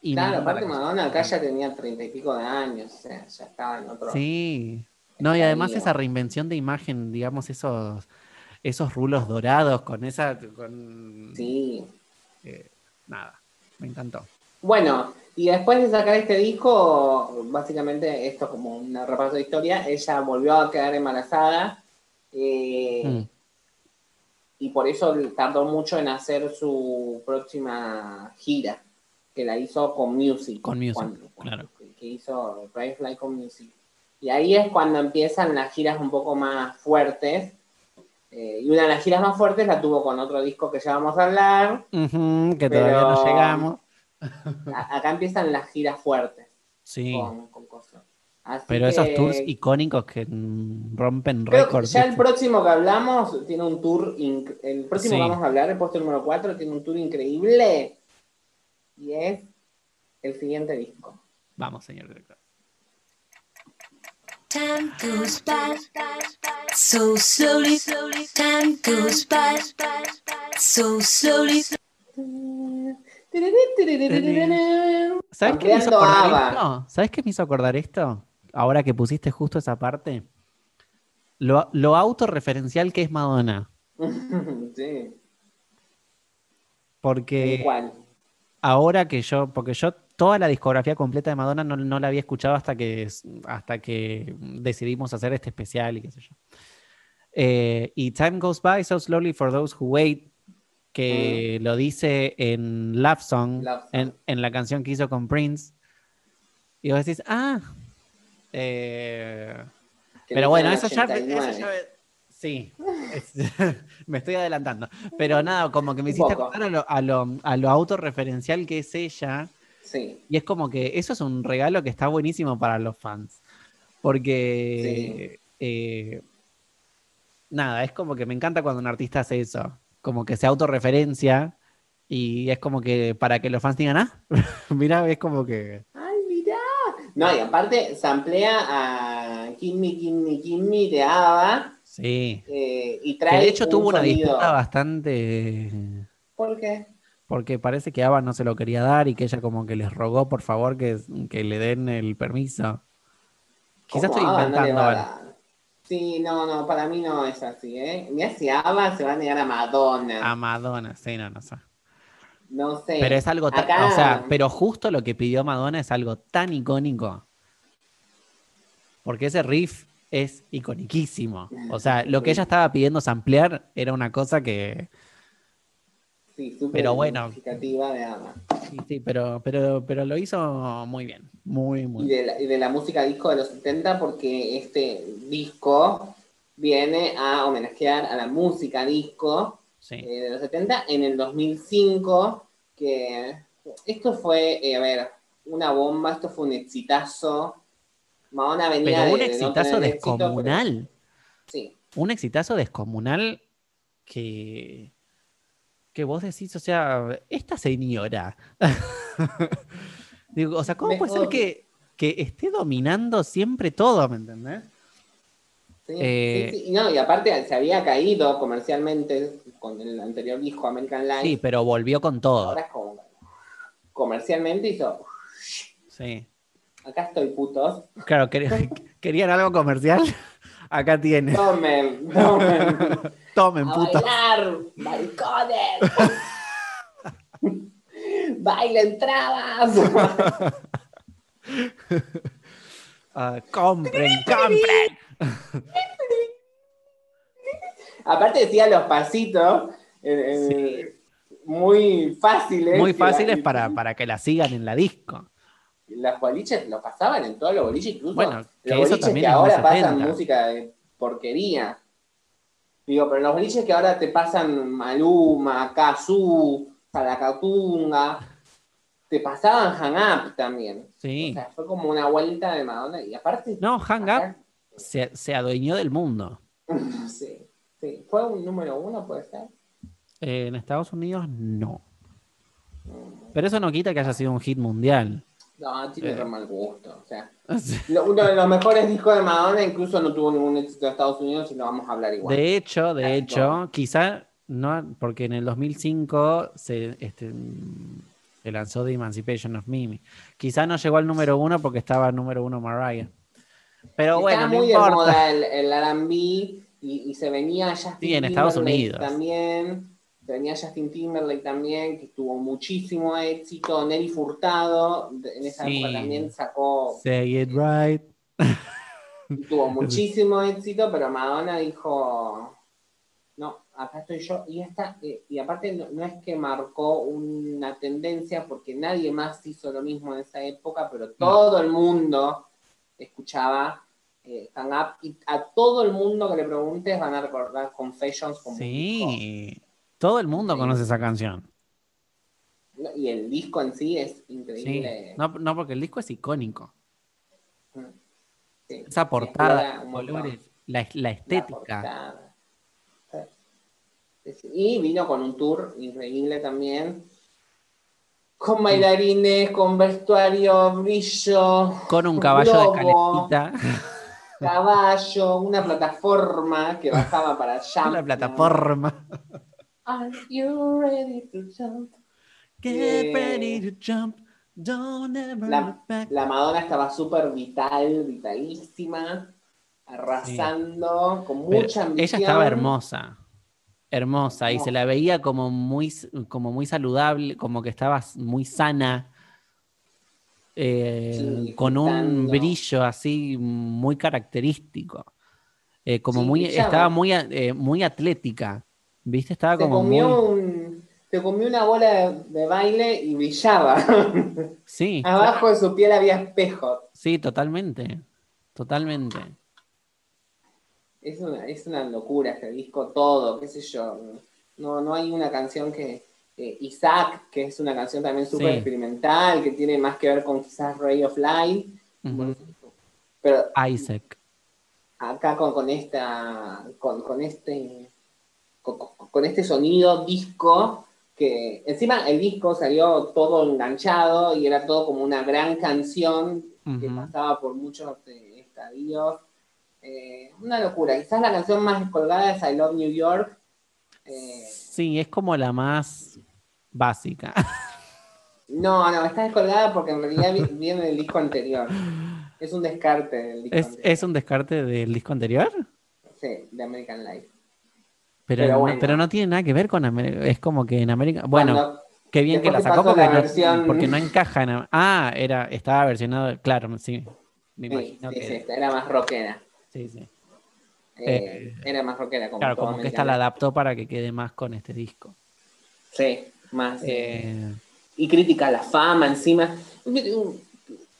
Y Claro, aparte. Madonna acá ya tenía treinta y pico de años, o sea, ya estaba en otro... Sí. No, y además esa reinvención de imagen, digamos, esos, esos rulos dorados con esa, con, Sí. eh, nada, me encantó. Bueno, y después de sacar este disco, básicamente esto es como un repaso de historia, ella volvió a quedar embarazada eh, Mm. y por eso tardó mucho en hacer su próxima gira, que la hizo con Music. Con Music, cuando- claro. Que hizo Fly con Music. Y ahí es cuando empiezan las giras un poco más fuertes. eh, y una de las giras más fuertes la tuvo con otro disco que ya vamos a hablar. Que todavía no llegamos. A- acá empiezan las giras fuertes. Sí. con. Así Pero esos tours icónicos que rompen récords. ya el próximo que hablamos tiene un tour, inc- el próximo Sí. que vamos a hablar, el puesto número 4, tiene un tour increíble y es el siguiente disco. Vamos, señor director. Time goes by so slowly. Time goes by so slowly. ¿Sabes qué me hizo acordar esto? ¿Sabes qué me hizo acordar esto? Ahora que pusiste justo esa parte. Lo, lo autorreferencial que es Madonna. sí, Porque igual. ahora que yo, porque yo toda la discografía completa de Madonna no, no la había escuchado hasta que, hasta que decidimos hacer este especial y qué sé yo. Eh, y Time Goes By So Slowly for Those Who Wait, que lo dice en Love Song, Love Song. En, en la canción que hizo con Prince. Y vos decís, ah. Eh, pero no bueno, eso ya, el eso 89. ya- Sí, es- me estoy adelantando. Pero nada, como que me hiciste acordar a lo, a, lo, a lo autorreferencial que es ella. Sí, Y es como que eso es un regalo que está buenísimo para los fans. Porque, eh, nada, es como que me encanta cuando un artista hace eso. Como que se autorreferencia y es como que para que los fans digan, ah, mira, es como que... No, y aparte samplea a Kimmy, Kimmy, Kimmy de ABBA Sí. eh, y Que trae de hecho un tuvo una sonido- disputa bastante... ¿Por qué? Porque parece que Ava no se lo quería dar y que ella como que les rogó por favor que, que le den el permiso. Quizás ¿Cómo estoy no inventando dar? Sí, no, no, para mí no es así, ¿eh? Mira si ABBA se va a negar a Madonna. A Madonna, sí, no, no sé. No sé. Pero es algo tan, Acá- o sea, pero justo lo que pidió Madonna es algo tan icónico. Porque ese riff es iconiquísimo. O sea, lo que ella estaba pidiendo samplear era una cosa que. Sí, súper pero bueno. significativa de ABBA. Sí, sí, pero, pero, pero lo hizo muy bien. Muy, muy Y bien. de, la, y de la música disco de los 70, porque este disco viene a homenajear a la música disco Sí. eh, de los 70 en el 2005, que esto fue, eh, a ver, una bomba, esto fue un exitazo. Madonna venía Pero un de- de no exitazo tener éxito, pero- descomunal. sí, un exitazo descomunal que, que vos decís, o sea, esta señora. Digo, o sea, ¿cómo puede ser que, que esté dominando siempre todo, ¿me entendés? Sí, Eh, sí, sí. Y no, y aparte se había caído comercialmente con el anterior disco American Life. Sí, pero volvió con todo. Ahora es como comercialmente hizo. Sí. Acá estoy, putos. Claro, quer- querían algo comercial. Acá tienen. Tomen, tomen. Tomen, a bailar, balcones. Bailen trabas. Ah, compren, compren. Aparte decía los pasitos eh, eh, muy fáciles. Muy que fáciles para, para que la sigan en la disco. Las boliches lo pasaban en todos los boliches, incluso Bueno, que los boliches que ahora pasan 70. música de porquería. Digo, pero los boliches que ahora te pasan Maluma, Kazoo, Salacatunga, te pasaban Hang Up también. Sí. O sea, fue como una vuelta de Madonna. Y aparte. No, Hang Up se, se adueñó del mundo. sí, sí. ¿Fue un número uno, puede ser? Eh, en Estados Unidos, no. Pero eso no quita que haya sido un hit mundial. No, tiene Eh. mal gusto. O sea, lo- uno de los mejores discos de Madonna incluso no tuvo ningún éxito en Estados Unidos y lo vamos a hablar igual. De hecho, de hecho, todo. quizá no, porque en el 2005 se, este, mm, se lanzó The Emancipation of Mimi. Quizá no llegó al número uno porque estaba número uno Mariah. Pero bueno, Está no muy de importa. moda el, el R&B y, y se venía Justin Sí, en Estados Timberlake Unidos. también. Se venía Justin Timberlake también, que tuvo muchísimo éxito. Nelly Furtado, en esa Sí. época también sacó, Say it right. tuvo muchísimo éxito, pero Madonna dijo, no, acá estoy yo. Y, esta, eh, y aparte no, no es que marcó una tendencia, porque nadie más hizo lo mismo en esa época, pero todo el mundo escuchaba eh, Hang Up y a todo el mundo que le preguntes van a recordar Confessions como disco. Sí. Todo el mundo Sí. conoce esa canción. Y el disco en sí es Sí. increíble. No, no, porque el disco es icónico. Sí. Esa portada, colores, la, la estética. Y vino con un tour increíble también. Con bailarines, con vestuario, brillo, Con un caballo de caletita. caballo, una plataforma que bajaba para allá. La plataforma. Are you ready to jump? Get Eh, ready to jump. Don't ever La, look back. la Madonna estaba súper vital, vitalísima, arrasando, con mucha ella ambición. estaba hermosa. Hermosa. Y se la veía como muy, como muy saludable, como que estaba muy sana. Eh, Sí, con un brillo así muy característico. Eh, como Sí, muy, estaba muy, eh, muy atlética. ¿Viste? Estaba Se como muy. comió, un, se comió una bola de, de baile y brillaba. Sí, Abajo de su piel había espejos. sí, totalmente. Totalmente. Es una, es una locura este disco, todo, qué sé yo. No, no hay una canción que. Eh, Isaac, que es una canción también súper Sí. experimental, que tiene más que ver con quizás Ray of Light. Pero Isaac. acá con, con esta. Con, con este. Con, este sonido disco. Que encima el disco salió todo enganchado y era todo como una gran canción que pasaba por muchos eh, estadios. Eh, una locura. Quizás la canción más colgada es I Love New York. Eh, Sí, es como la más básica. no, no, está descolgada porque en realidad vi- viene del disco anterior. Es un descarte del disco ¿Es, anterior. es un descarte del disco anterior? Sí, de American Life. Pero, Pero no, bueno. pero no tiene nada que ver con América. Es como que en América. Bueno, Cuando- qué bien que la sacó porque, la no, versión- porque no encaja en. Ah, era, estaba versionado. Claro, sí. Me sí, imagino sí, que. sí, esta era más rockera. Sí, sí. Eh, Eh, era más rockera como Claro, como que esta la adaptó para que quede más con este disco. Sí, más. eh, Eh, y crítica a la fama encima.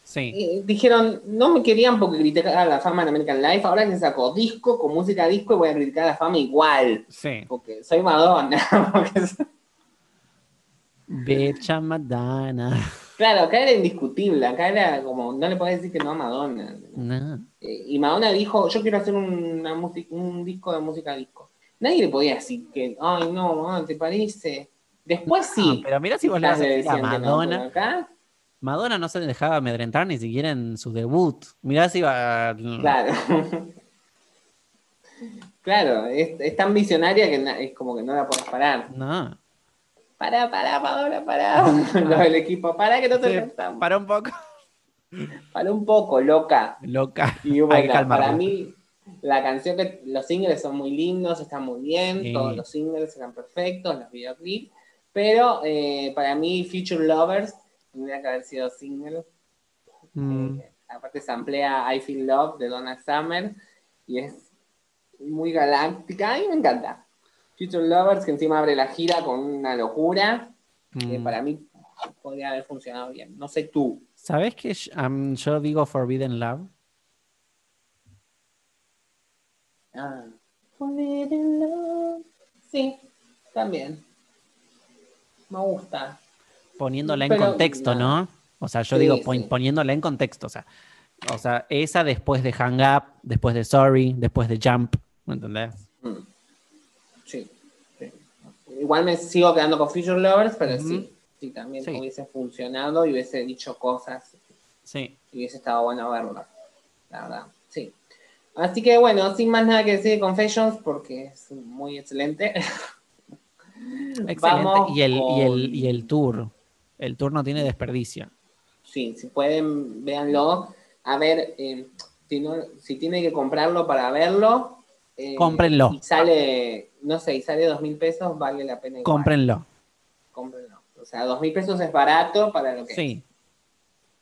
sí. Dijeron, no me querían porque criticaba la fama en American Life, ahora que sacó disco con música disco y voy a criticar la fama igual, Sí. porque soy Madonna. porque soy- Becha Madonna. Claro, acá era indiscutible, acá era como, no le podés decir que no a Madonna. No. Eh, y Madonna dijo, yo quiero hacer una música, un disco de música disco. Nadie le podía decir que, ay no, ah, ¿te parece? Después sí. Ah, pero mira si vos le vas a a no, Madonna. acá, Madonna no se dejaba amedrentar ni siquiera en su debut. Mirá si iba. claro. Claro, es, es tan visionaria que na- es como que no la puedes parar. No. Pará, pará, Paola, pará. Los del equipo, pará que no te Sí, para un poco. Para un poco, loca. Loca. Y Hay que bueno, para mí, la canción que los singles son muy lindos, están muy bien, Sí. todos los singles eran perfectos, los videoclips, pero eh, para mí Future Lovers tendría que haber sido single. Mm, Eh, aparte se amplía I Feel Love de Donna Summer y es muy galáctica, mí me encanta. Future Lovers que encima abre la gira con una locura, que mm. para mí podría haber funcionado bien. No sé tú. ¿Sabes que yo digo Forbidden Love? Ah. Forbidden Love. Sí, también. Me gusta. Poniéndola en Pero, contexto, no. ¿no? O sea, yo Sí, digo pon- sí. poniéndola en contexto. O sea, o sea, esa después de Hang Up, después de Sorry, después de Jump. ¿Me entendés? Mm. Sí, sí. Igual me sigo quedando con Future Lovers, pero sí, sí, también hubiese funcionado y hubiese dicho cosas Sí. y hubiese estado bueno verlo. La verdad, sí. Así que bueno, sin más nada que decir de Confessions, porque es muy excelente. Excelente. Vamos y, el, y, el, y el tour. El tour no tiene desperdicio. Sí, si pueden, véanlo. A ver, eh, si, no, si tienen que comprarlo para verlo. eh, Cómprenlo. Y sale, no sé, y sale dos mil pesos, vale la pena. igual. Cómprenlo. Cómprenlo. O sea, dos mil pesos es barato para lo que Sí.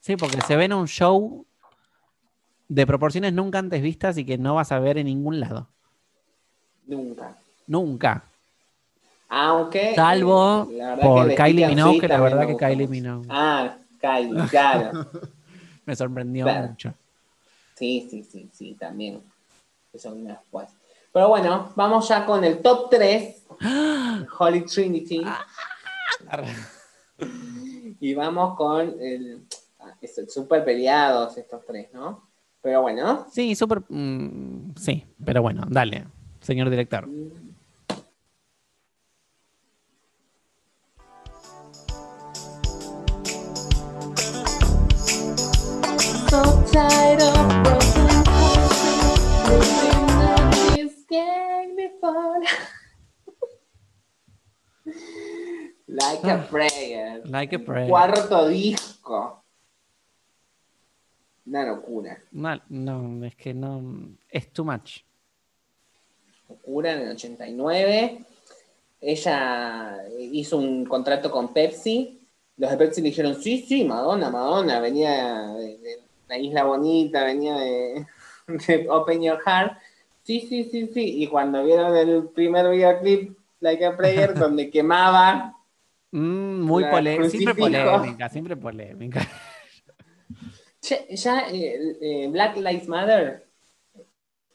Sí, porque se ven un show de proporciones nunca antes vistas y que no vas a ver en ningún lado. nunca. Nunca. Aunque. Salvo la verdad por que Kylie Minogue, que la verdad que Kylie. Minogue. Ah, Kylie, claro. Me sorprendió Claro. mucho. Sí, sí, sí, sí, también. Eso vino después. Pero bueno, vamos ya con el top 3. Holy Trinity. Y vamos con el. ah, súper peleados estos tres, ¿no? Pero bueno. Sí, súper. mm, sí, pero bueno, dale, señor director. So tired of broken hearts, living on this game before. Like a prayer. Like a prayer. Cuarto disco. Una locura. No, no, es que no. Es too much. Locura en el 89. Ella hizo un contrato con Pepsi. Los de Pepsi le dijeron, sí, sí, Madonna, Madonna, venía de, de la Isla Bonita, venía de, de Open Your Heart. Sí, sí, sí, sí. Y cuando vieron el primer videoclip, Like a Prayer, donde quemaba, Mm, muy polémica. Siempre polémica, siempre polémica. Ya eh, eh, Black Lives Matter,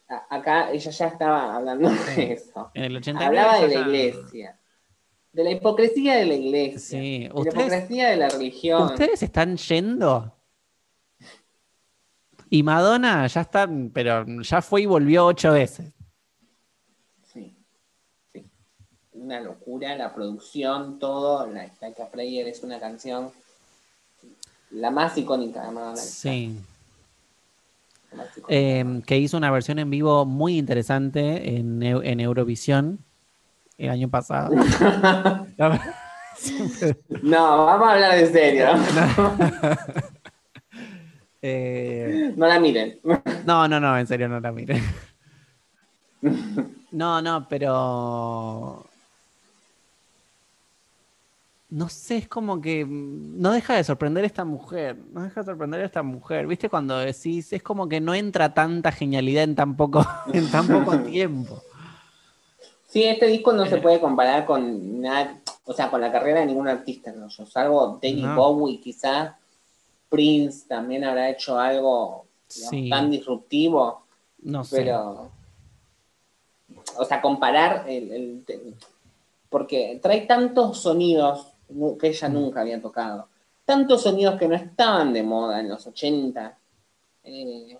a- acá ella ya estaba hablando de eso. En el 89 Hablaba de ya- la iglesia. De la hipocresía de la iglesia. Sí, de la hipocresía de la religión. ¿Ustedes están yendo? Y Madonna ya está, pero ya fue y volvió ocho veces. Sí. sí. Una locura, la producción, todo. La Like a Prayer es una canción la más icónica de Madonna. Sí. Eh, que hizo una versión en vivo muy interesante en, Eu- en Eurovisión el año pasado. No, vamos a hablar en serio. Eh, No la miren. no, no, no, en serio no la mire. No, no, pero. No sé, es como que no deja de sorprender esta mujer. No deja de sorprender a esta mujer. ¿Viste? Cuando decís, es como que no entra tanta genialidad en tan poco, en tan poco tiempo. Sí, este disco no se puede comparar con nada, o sea, con la carrera de ningún artista, ¿no? Yo, salvo David No. Bowie, quizás Prince también habrá hecho algo digamos, Sí. tan disruptivo, No sé. pero, o sea, comparar, el, porque trae tantos sonidos que ella Mm. nunca había tocado, tantos sonidos que no estaban de moda en los 80. eh,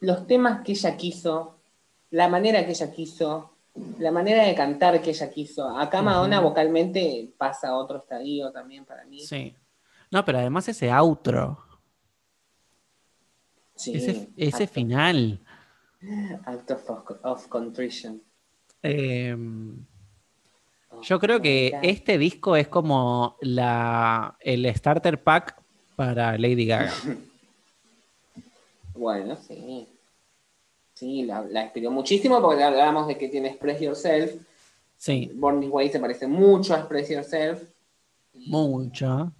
los temas que ella quiso, la manera que ella quiso, la manera de cantar que ella quiso. Acá Madonna vocalmente pasa a otro estadio también para mí. Sí. No, pero además ese outro, Sí, ese, final. Act of, of contrition. Eh, yo creo que Oh, este disco es como la, el starter pack para Lady Gaga. Bueno, sí. Sí, la, la inspiró muchísimo porque hablábamos de que tiene Express Yourself. Sí, Born This Way se parece mucho a Express Yourself. mucho.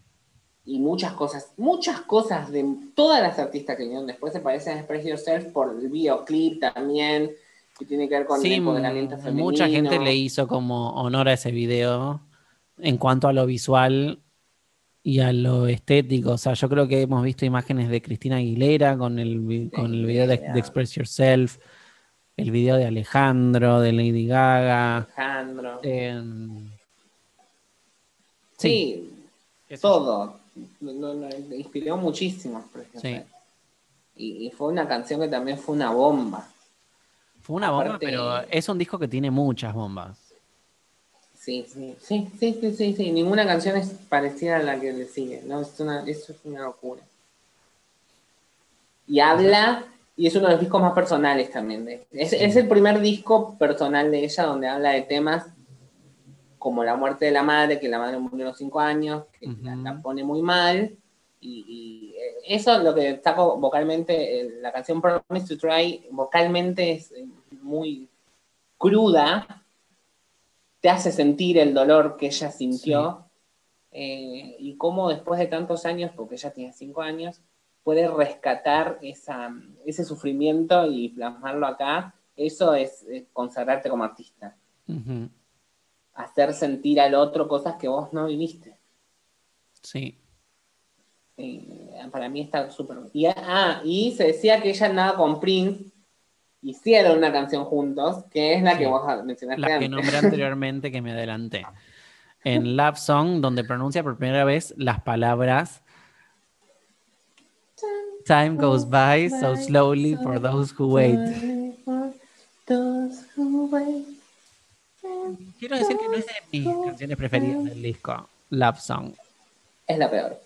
Y muchas cosas, muchas cosas de todas las artistas que vinieron después se parecen a Express Yourself por el videoclip también, que tiene que ver con el empoderamiento femenino. mucha gente le hizo como honor a ese video en cuanto a lo visual y a lo estético. O sea, yo creo que hemos visto imágenes de Cristina Aguilera con el, con el video de, Express Yourself, el video de Alejandro, de Lady Gaga. Alejandro. em, sí, todo. Lo- inspiró muchísimo. Sí. Yourself. Y, y fue una canción que también fue una bomba. Fue una bomba, pero es un disco que tiene muchas bombas. Sí, sí, sí, sí, sí, sí, sí. Ninguna canción es parecida a la que le sigue, ¿no? Es una, eso es una locura. Y habla, y es uno de los discos más personales también. De, es, es el primer disco personal de ella donde habla de temas como la muerte de la madre, que la madre murió a los cinco años, que la, pone muy mal. Y, y, eh, eso lo que destaco vocalmente, eh, la canción Promise to Try, vocalmente es eh, muy cruda, te hace sentir el dolor que ella sintió eh, y cómo después de tantos años, porque ella tiene cinco años, puede rescatar esa, ese sufrimiento y plasmarlo acá. Eso es, es consagrarte como artista, hacer sentir al otro cosas que vos no viviste. Sí. Eh, para mí está súper. Y, ah, y se decía que ella andaba con Prince, hicieron una canción juntos, que es la que Sí. vos mencionaste La que antes. nombré anteriormente que me adelanté. En Love Song, donde pronuncia por primera vez las palabras Time goes by so slowly for those who wait. Quiero decir que no es de mis canciones preferidas del disco. Love Song. Es la peor,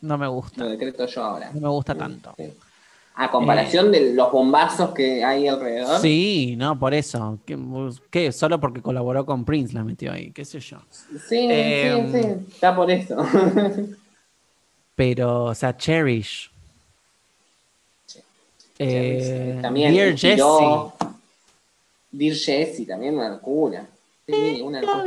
No me lo gusta. decreto yo ahora. No me gusta tanto. Sí. A comparación de los bombazos que hay alrededor. Sí, no, por eso. ¿Qué, qué? Solo porque colaboró con Prince la metió ahí, qué sé yo. Sí, Em, sí, sí, está por eso. Pero, o sea, Cherish. Eh, también Dear Jessie. Dear Jessie, también una locura. Sí, una locura.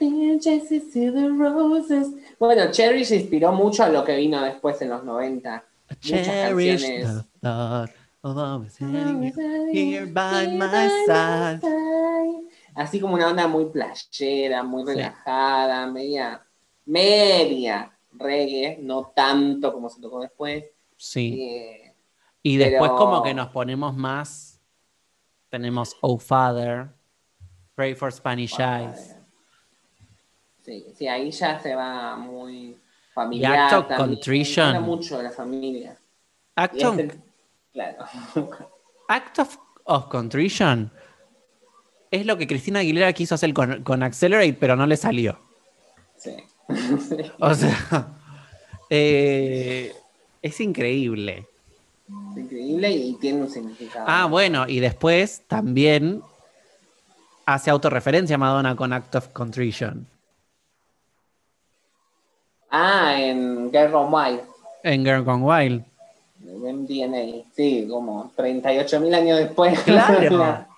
Dear Jessie, see the roses. Bueno, Cherish inspiró mucho a lo que vino después en los 90. Muchas Cherish canciones. Así como una onda muy playera, muy Sí. relajada, media, media reggae, no tanto como se tocó después. Sí. Eh, Y después pero- como que nos ponemos más. Tenemos Oh Father, Pray for Spanish Eyes. Sí, sí, ahí ya se va muy Y familiar. Act of también. Contrition. Habla mucho de la familia. Act Y es of, el- claro. Act of, of Contrition es lo que Cristina Aguilera quiso hacer con, con Accelerate, pero no le salió. sí. O sea, eh, es increíble. Es increíble y tiene un significado. Ah, bueno, y después también hace autorreferencia a Madonna con Act of Contrition Ah, en Girl Gone Wild, en Girl Gone Wild. en DNA. Sí, como 38.000 años después. Claro. La-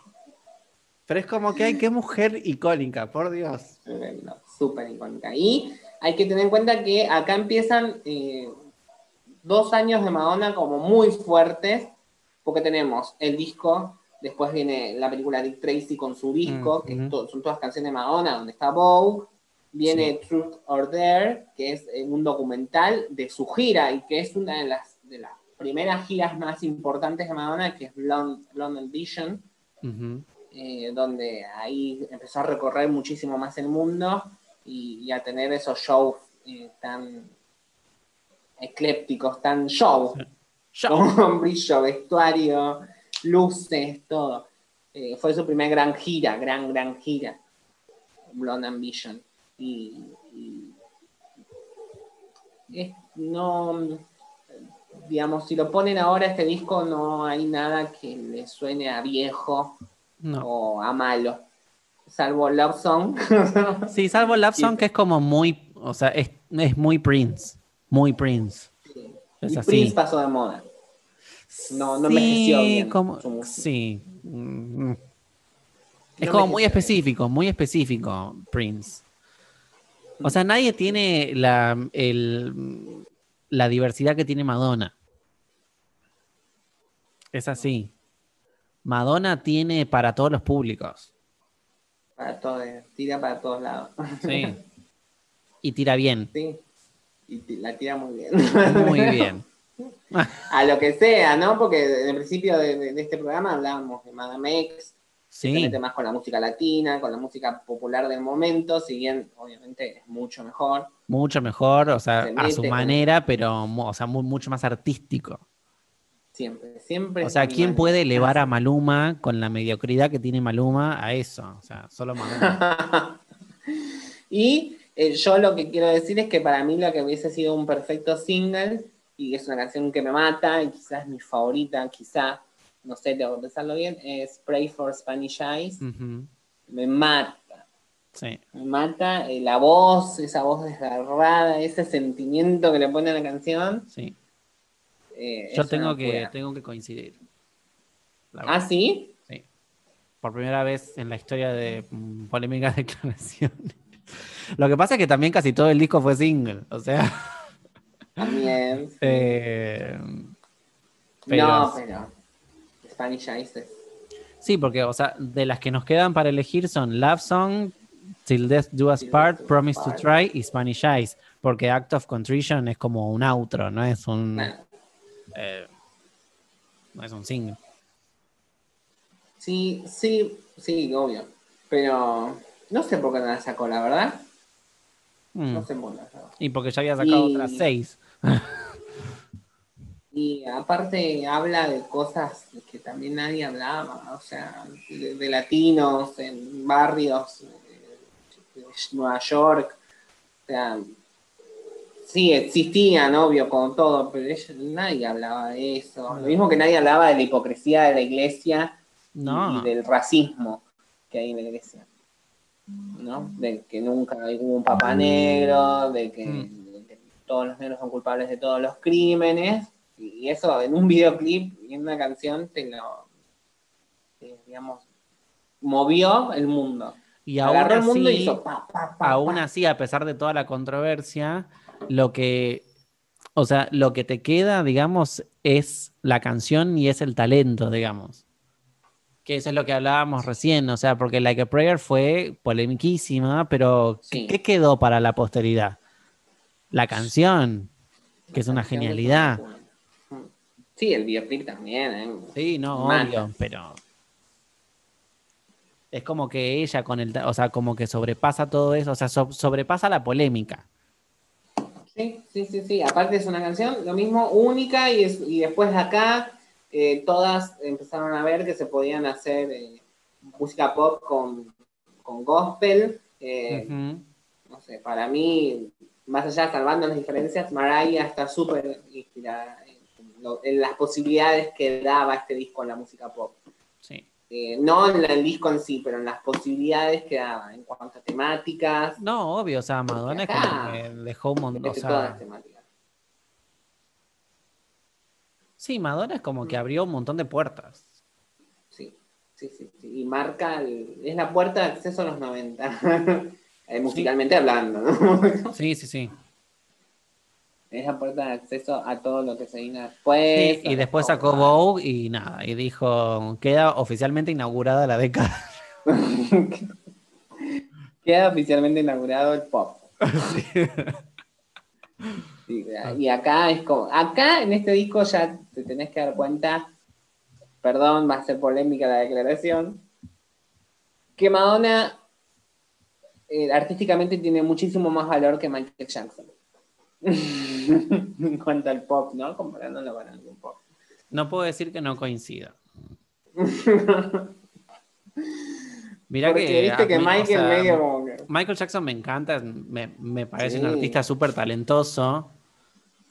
Pero es como que hay qué mujer icónica, por Dios. No, súper icónica. Y hay que tener en cuenta que acá empiezan eh, dos años de Madonna como muy fuertes, porque tenemos el disco, después viene la película Dick Tracy con su disco, que Ujú. to- son todas canciones de Madonna, donde está Vogue, viene Truth or Dare, que es eh, un documental de su gira y que es una de las, de las primeras giras más importantes de Madonna, que es Blonde, Blonde Ambition eh, donde ahí empezó a recorrer muchísimo más el mundo y, y a tener esos shows eh, tan eclépticos, tan show, Yo- con brillo, vestuario, luces, todo. Eh, fue su primer gran gira, gran, gran gira, Blonde Ambition. Y, y es- no digamos, si lo ponen ahora este disco, no hay nada que le suene a viejo No. o a malo. Salvo Love Song. Sí, salvo Love Song, que es como muy, o sea, es, es muy Prince. Muy Prince. Es y así. Prince pasó de moda. No, no Sí, envejeció bien como- su música. sí. Mm. Es No como muy específico, muy específico, Prince. O sea, nadie tiene la, el- la diversidad que tiene Madonna. Es así. Madonna tiene para todos los públicos. Para todo, tira para todos lados. Sí. Y tira bien. Sí. Y la tira muy bien. Muy bien. a lo que sea, ¿no? Porque en el principio de, de- de este programa hablábamos de Madame X, se Sí. mete más con la música latina, con la música popular del momento, si bien obviamente es mucho mejor. Mucho mejor, o sea, Se a su con- manera, pero o sea, mu- mucho más artístico. Siempre, siempre. O sea, ¿quién puede elevar a Maluma con la mediocridad que tiene Maluma a eso? O sea, solo Maluma. y eh, yo lo que quiero decir es que para mí lo que hubiese sido un perfecto single, y es una canción que me mata, y quizás mi favorita, quizás, no sé, tengo que pensarlo bien, es Pray for Spanish Eyes. Me mata, Sí. me mata eh, la voz, esa voz desgarrada, ese sentimiento que le pone a la canción. Sí. eh, Yo tengo que, tengo que coincidir. ¿Ah, sí? sí. Por primera vez en la historia de mm, polémicas declaraciones. Lo que pasa es que también casi todo el disco fue single. O sea. También. eh, pero- no, pero Spanish Sí, porque, o sea, de las que nos quedan para elegir son Love Song, Till Death Do Us Part, Promise to. Try y Spanish Eyes. Porque Act of Contrition es como un outro, no es un, eh, no es un single. sí, sí, sí, obvio. Pero no sé por qué no la sacó, la verdad. Mm. No sé por qué la sacó. Y porque ya había sacado Y- otras seis. Y aparte habla de cosas que también nadie hablaba, o sea, de, de latinos en barrios eh, de Nueva York. O sea, sí, existían, obvio, con todo, pero ella- nadie hablaba de eso. Lo mismo que nadie hablaba de la hipocresía de la iglesia No. y del racismo que hay en la iglesia. ¿No? De que nunca hubo un papa negro, de que, Mm. de que todos los negros son culpables de todos los crímenes. Y eso en un videoclip y en una canción te lo, te, digamos, movió el mundo. Y aún Agarró el mundo y así, hizo pa, pa, pa, aún así, a pesar de toda la controversia, lo que, o sea, lo que te queda, digamos, es la canción y es el talento, digamos. Que eso es lo que hablábamos recién, o sea, porque Like a Prayer fue polemiquísima, pero Sí. ¿qué quedó para la posteridad? La canción, que es una genialidad. Sí, el videoclip también. ¿eh? Sí, no, obvio, pero es como que ella con el, o sea, como que sobrepasa todo eso, o sea, so- sobrepasa la polémica. Sí, sí, sí, sí. Aparte es una canción, lo mismo, única, y, es- y después de acá, eh, todas empezaron a ver que se podían hacer eh, música pop con, con gospel. eh. No sé, para mí, más allá, salvando las diferencias, Mariah está súper inspirada lo- en las posibilidades que daba este disco en la música pop. Sí. Eh, no en el disco en sí, pero en las posibilidades que daba en cuanto a temáticas, No, obvio, o sea, Madonna es como que dejó un montón, o mete todas las sea, temáticas. sí, Madonna es como que abrió un montón de puertas. Sí, sí, sí, sí. Y marca, el- es la puerta de acceso a los 90. Eh, musicalmente hablando, ¿no? Sí, sí, sí. Es la puerta de acceso a todo lo que se vino después. Sí, y después sacó Vogue y nada, y dijo, queda oficialmente inaugurada la década. Queda oficialmente inaugurado el pop. Sí, y acá es como, acá en este disco ya te tenés que dar cuenta, perdón, va a ser polémica la declaración, que Madonna eh, artísticamente tiene muchísimo más valor que Michael Jackson. en cuanto al pop, ¿no? Comparándolo con algún pop. No puedo decir que no coincida. Porque que, viste que mí, o Michael sea, medio como que... Michael Jackson me encanta, me, me parece un artista súper talentoso.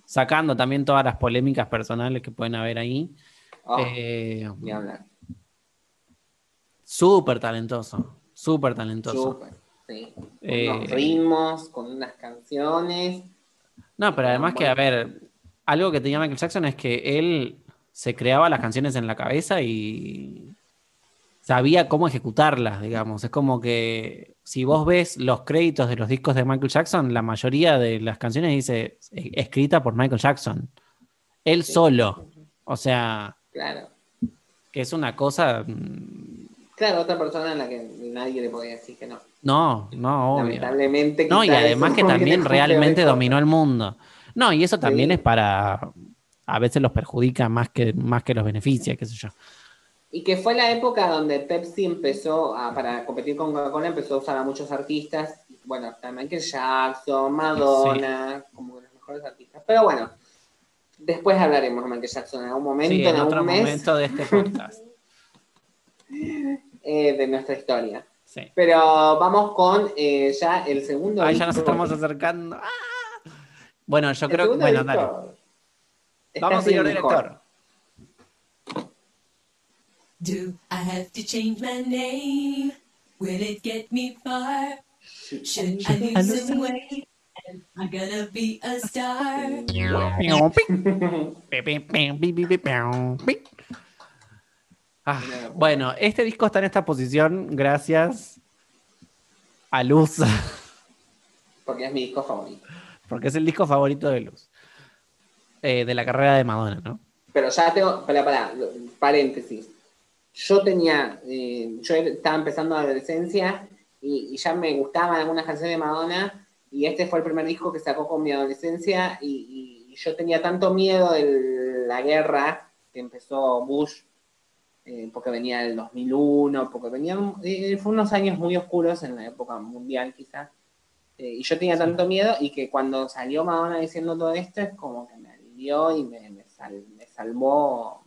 sacando también todas las polémicas personales que pueden haber ahí. Oh, Eh, ni hablar. súper talentoso, súper talentoso. Súper, sí. Con Eh, unos ritmos, con unas canciones. No, pero además que, a ver, algo que tenía Michael Jackson es que él se creaba las canciones en la cabeza y sabía cómo ejecutarlas, digamos. Es como que si vos ves los créditos de los discos de Michael Jackson, la mayoría de las canciones dice escrita por Michael Jackson. Él Sí. solo. O sea, Claro. que es una cosa... Claro, otra persona en la que nadie le podía decir que no. No, no, obvio. Lamentablemente. No, y además que también realmente dominó el mundo. No, y eso también Sí. es para. A veces los perjudica más que, más que los beneficia, qué sé yo. Y que fue la época donde Pepsi empezó, a, para competir con Coca-Cola, empezó a usar a muchos artistas. Bueno, está Michael Jackson, Madonna, como los mejores artistas. Pero bueno, después hablaremos de Michael Jackson en algún momento, Sí, en, en algún otro mes momento de este podcast. eh, de nuestra historia. Sí. Pero vamos con eh, ya el segundo. Ahí ya nos estamos acercando. ¡Ah! Bueno, yo El creo que. Bueno, disco dale. Vamos, señor mejor. director. Do I have to change my name? Will it get me far? Should I lose some weight? Am I gonna be a star? Ah, bueno, este disco está en esta posición gracias a Luz, Porque es mi disco favorito. porque es el disco favorito de Luz. Eh, de la carrera de Madonna, ¿no? Pero ya tengo, para, para, paréntesis. Yo tenía, eh, yo estaba empezando la adolescencia y, y ya me gustaban algunas canciones de Madonna y este fue el primer disco que sacó con mi adolescencia y, y yo tenía tanto miedo de la guerra que empezó Bush, eh, porque venía del 2001, porque venían, eh, fue unos años muy oscuros en la época mundial quizás. Eh, y yo tenía tanto miedo y que cuando salió Madonna diciendo todo esto es como que me alivió y me, me, sal- me salvó.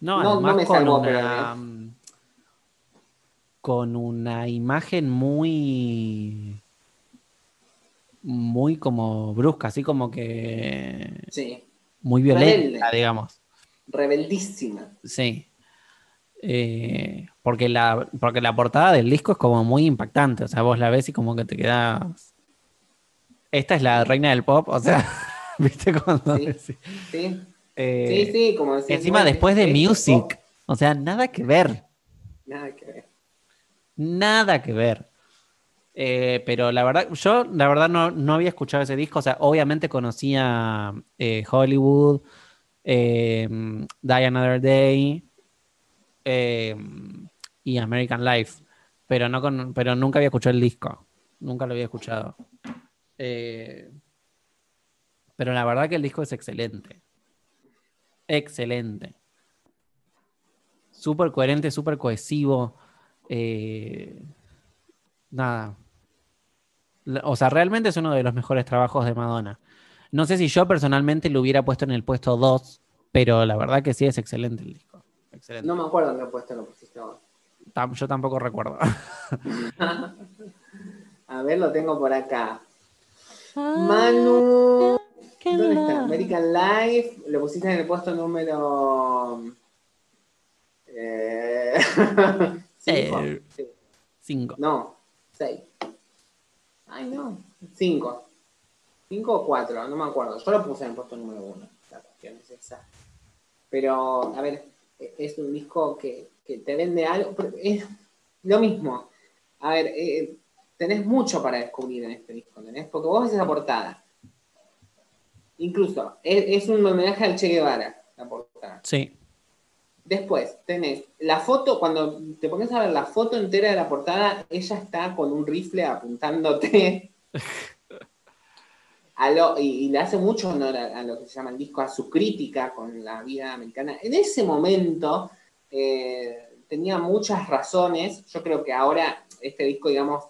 No, No, me con salvó, una con una imagen muy muy como brusca, así como que Sí, muy violenta, Rebelde. digamos. rebeldísima. Sí. Eh, porque la porque la portada del disco es como muy impactante, o sea, vos la ves y como que te quedas Esta es la reina del pop, o sea, ¿viste cuando Sí. decís? Sí, Eh, sí, sí, como decís, Encima después de Music, o sea, nada que ver. Nada que ver. Nada que ver. Eh, pero la verdad, yo la verdad no, no había escuchado ese disco. O sea, obviamente conocía eh, Hollywood, eh, Die Another Day eh, y American Life. Pero, no con, pero nunca había escuchado el disco. Nunca lo había escuchado. Eh, pero la verdad que el disco es excelente. Excelente. Súper coherente, súper cohesivo. Eh, nada. O sea, realmente es uno de los mejores trabajos de Madonna. No sé si yo personalmente lo hubiera puesto en el puesto 2, pero la verdad que sí es excelente el disco. Excelente. No me acuerdo en qué puesto lo pusiste vos. Tam- yo tampoco recuerdo. A ver, lo tengo por acá. Manu. ¿Dónde está? American Life. Lo pusiste en el puesto número. Eh... cinco. Eh. Sí. Cinco. No, seis. Ay, no. Cinco. Cinco o cuatro, no me acuerdo. Yo lo puse en el puesto número uno. La cuestión es esa. Pero, a ver, es un disco que, que te vende algo. Es lo mismo. A ver, eh, tenés mucho para descubrir en este disco, ¿entendés? Porque vos ves esa portada. Incluso, es, es un homenaje al Che Guevara, la portada. Sí. Después tenés la foto, cuando te pones a ver la foto entera de la portada, ella está con un rifle apuntándote. Y, le hace mucho honor a, a lo que se llama el disco, a su crítica con la vida americana. En ese momento eh, tenía muchas razones. Yo creo que ahora este disco, digamos,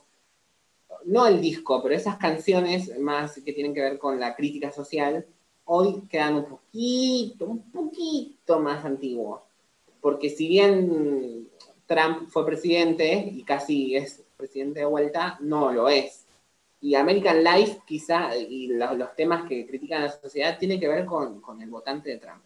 no el disco, pero esas canciones más que tienen que ver con la crítica social, hoy quedan un poquito, un poquito más antiguos. Porque si bien Trump fue presidente y casi es presidente de vuelta, no lo es. Y American Life, quizá, y lo- los temas que critican a la sociedad, tiene que ver con, con el votante de Trump.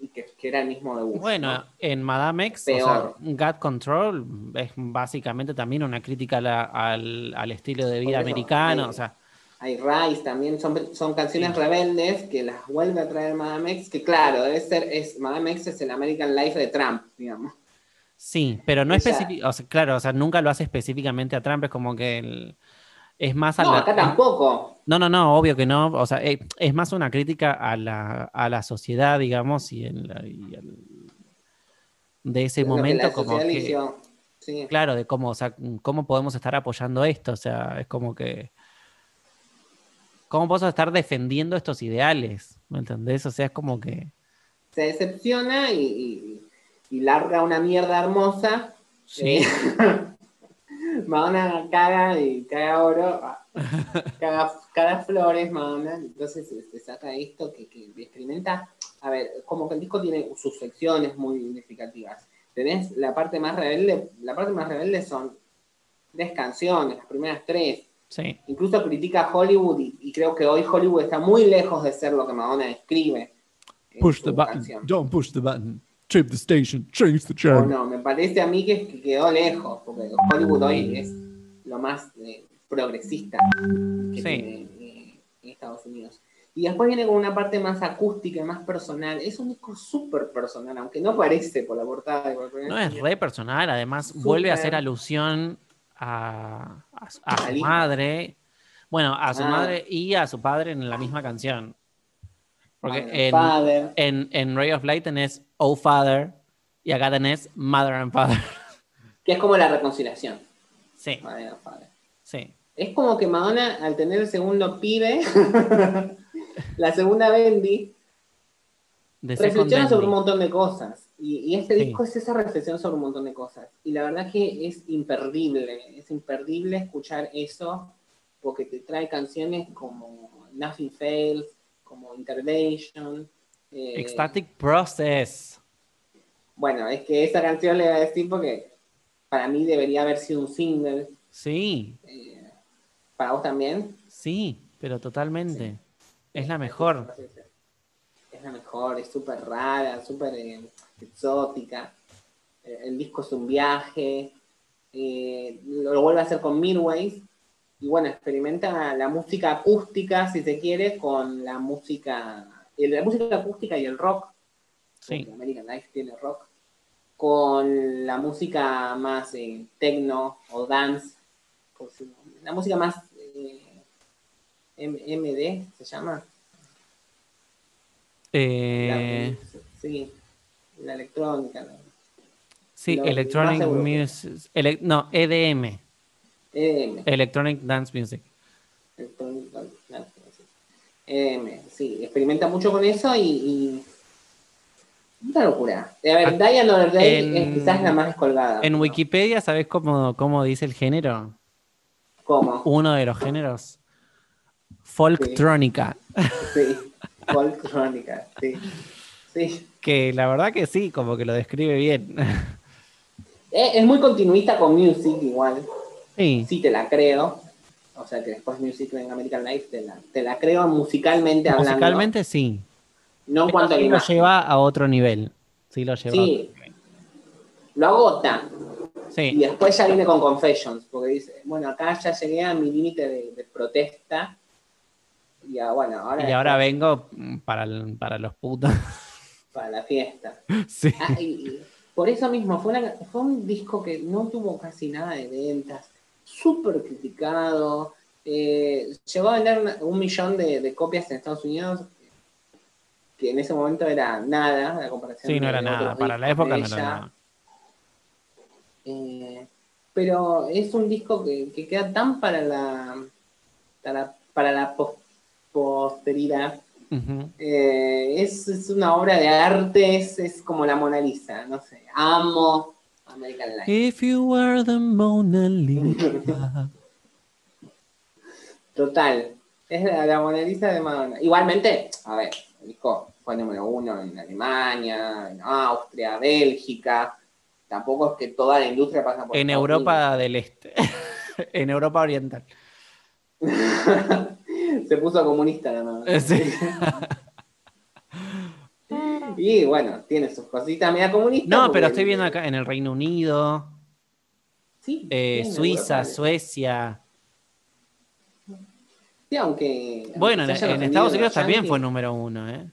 Y que, que era el mismo de Bush. Bueno, ¿no? en Madame X, o sea, Peor. God Control es básicamente también una crítica la- al, al estilo de vida eso, americano. ahí- O sea, Hay Rise también, son, son canciones rebeldes que las vuelve a traer Madame X, que claro, debe ser, es, Madame X es el American Life de Trump, digamos. sí, pero no específico, o sea, claro, o sea, nunca lo hace específicamente a Trump, es como que el- es más a No, la- acá tampoco. No, no, no, obvio que no. O sea, eh, es más una crítica a la, a la sociedad, digamos, y, el- de ese momento como que. Sí. claro, de cómo, o sea, cómo podemos estar apoyando esto. O sea, es como que, cómo podemos estar defendiendo estos ideales, ¿me entendés? O sea, es como que, Se decepciona y, y- y larga una mierda hermosa. sí, Eh, Madonna caga y caga oro, ah, caga, caga flores, Madonna. Entonces este, saca esto que, que experimenta. A ver, como que el disco tiene sus secciones muy significativas. Tenés la parte más rebelde, la parte más rebelde son tres canciones, las primeras tres. sí. Incluso critica a Hollywood y, y creo que hoy Hollywood está muy lejos de ser lo que Madonna describe. Push the button. canción. Don't push the button. Trip the station. Change the channel. no, me parece a mí que, que quedó lejos, porque Hollywood hoy es lo más eh, progresista que Sí. tiene eh, en Estados Unidos. Y después viene con una parte más acústica, más personal. Es un disco súper personal, aunque no parece por la portada. el No es re personal, además vuelve a hacer alusión a, a su- a madre, bueno, a su Ah. madre y a su padre en la misma canción. Porque en, Father. en, en Ray of Light tenés Oh Father y acá tenés Mother and Father. que es como la reconciliación. Sí, Madonna, Father. sí. Es como que Madonna, al tener el segundo pibe, la segunda Bendy, reflexiona sobre un montón de cosas. Y, y este Sí. disco es esa reflexión sobre un montón de cosas. Y la verdad que es imperdible, es imperdible escuchar eso, porque te trae canciones como Nothing Fails, como Intervention. eh, Ecstatic Process. Bueno, es que esa canción le voy a decir porque para mí debería haber sido un single. Sí, eh, ¿Para vos también? sí, pero totalmente. Es la mejor. Es la mejor, es súper rara, súper eh, exótica. El disco es un viaje. eh, lo, lo vuelve a hacer con Midways. Y bueno, experimenta la música acústica, si se quiere, con la música. La música acústica y el rock. Sí. American Life tiene rock. Con la música más eh, techno o dance. por si- La música más eh, MD se llama. Eh, La- sí, la electrónica. sí, lo Electronic. Music. ele- no, EDM. EDM. Electronic Dance Music. Electronic Dance Music. EDM, sí, experimenta mucho con eso y. y- Una locura. A ver, Day En- es quizás la más descolgada. En ¿no? Wikipedia, ¿sabes cómo, cómo dice el género? ¿Cómo? Uno de los géneros. Folktrónica. Sí, folk crónica, sí. Sí. Que la verdad que sí, como que lo describe bien. Eh, Es muy continuista con Music igual. Sí, Sí, te la creo. O sea, que después Music en American Life te la, te la creo musicalmente hablando. musicalmente sí. No en cuanto a Sí lo lleva a otro nivel. Sí lo lleva. a otro. Lo agota. Y Sí, después ya viene con Confessions, porque dice, bueno, acá ya llegué a mi límite de, de protesta. Y ah, bueno, ahora, y ahora vengo mm, para, el- para los putos. para la fiesta. Sí. Ah, y- y por eso mismo, fue, una- fue un disco que no tuvo casi nada de ventas, súper criticado. eh, llegó a vender una- un millón de, de copias en Estados Unidos, que en ese momento era nada, la comparación. Sí, no era nada. Para la época no era nada. Eh, pero es un disco que, que queda tan para la para, para la pos- posteridad. Eh, es, es una obra de arte, es, es como la Mona Lisa, no sé. Amo American Life. If you were the Mona Lisa. Total. Es la, la Mona Lisa de Madonna. Igualmente, a ver, el disco fue número uno en Alemania, en Austria, Bélgica. Tampoco es que toda la industria pasa por En Europa del Este. en Europa Oriental. Se puso comunista la Madonna. Sí. Y bueno, tiene sus cositas media comunistas. No, pero estoy viendo acá en el Reino Unido, Sí, eh, Suiza. Suecia. Sí, aunque. Bueno, en, Estados Unidos también fue número uno, ¿eh?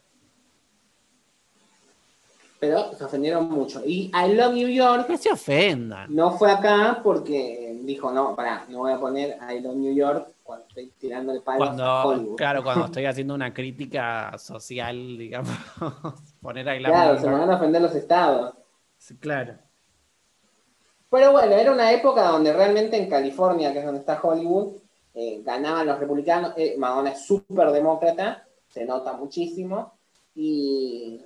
Pero se ofendieron mucho. Y I Love New York Que se ofendan. no fue acá porque dijo, no, pará, no voy a poner I Love New York cuando estoy tirando el palo a Cuando, Hollywood. claro, cuando estoy haciendo una crítica social, digamos, poner ahí la Claro, mano. se me van a ofender los estados. Sí, Claro. Pero bueno, era una época donde realmente en California, que es donde está Hollywood, eh, ganaban los republicanos. Eh, Madonna es súper demócrata, se nota muchísimo. Y,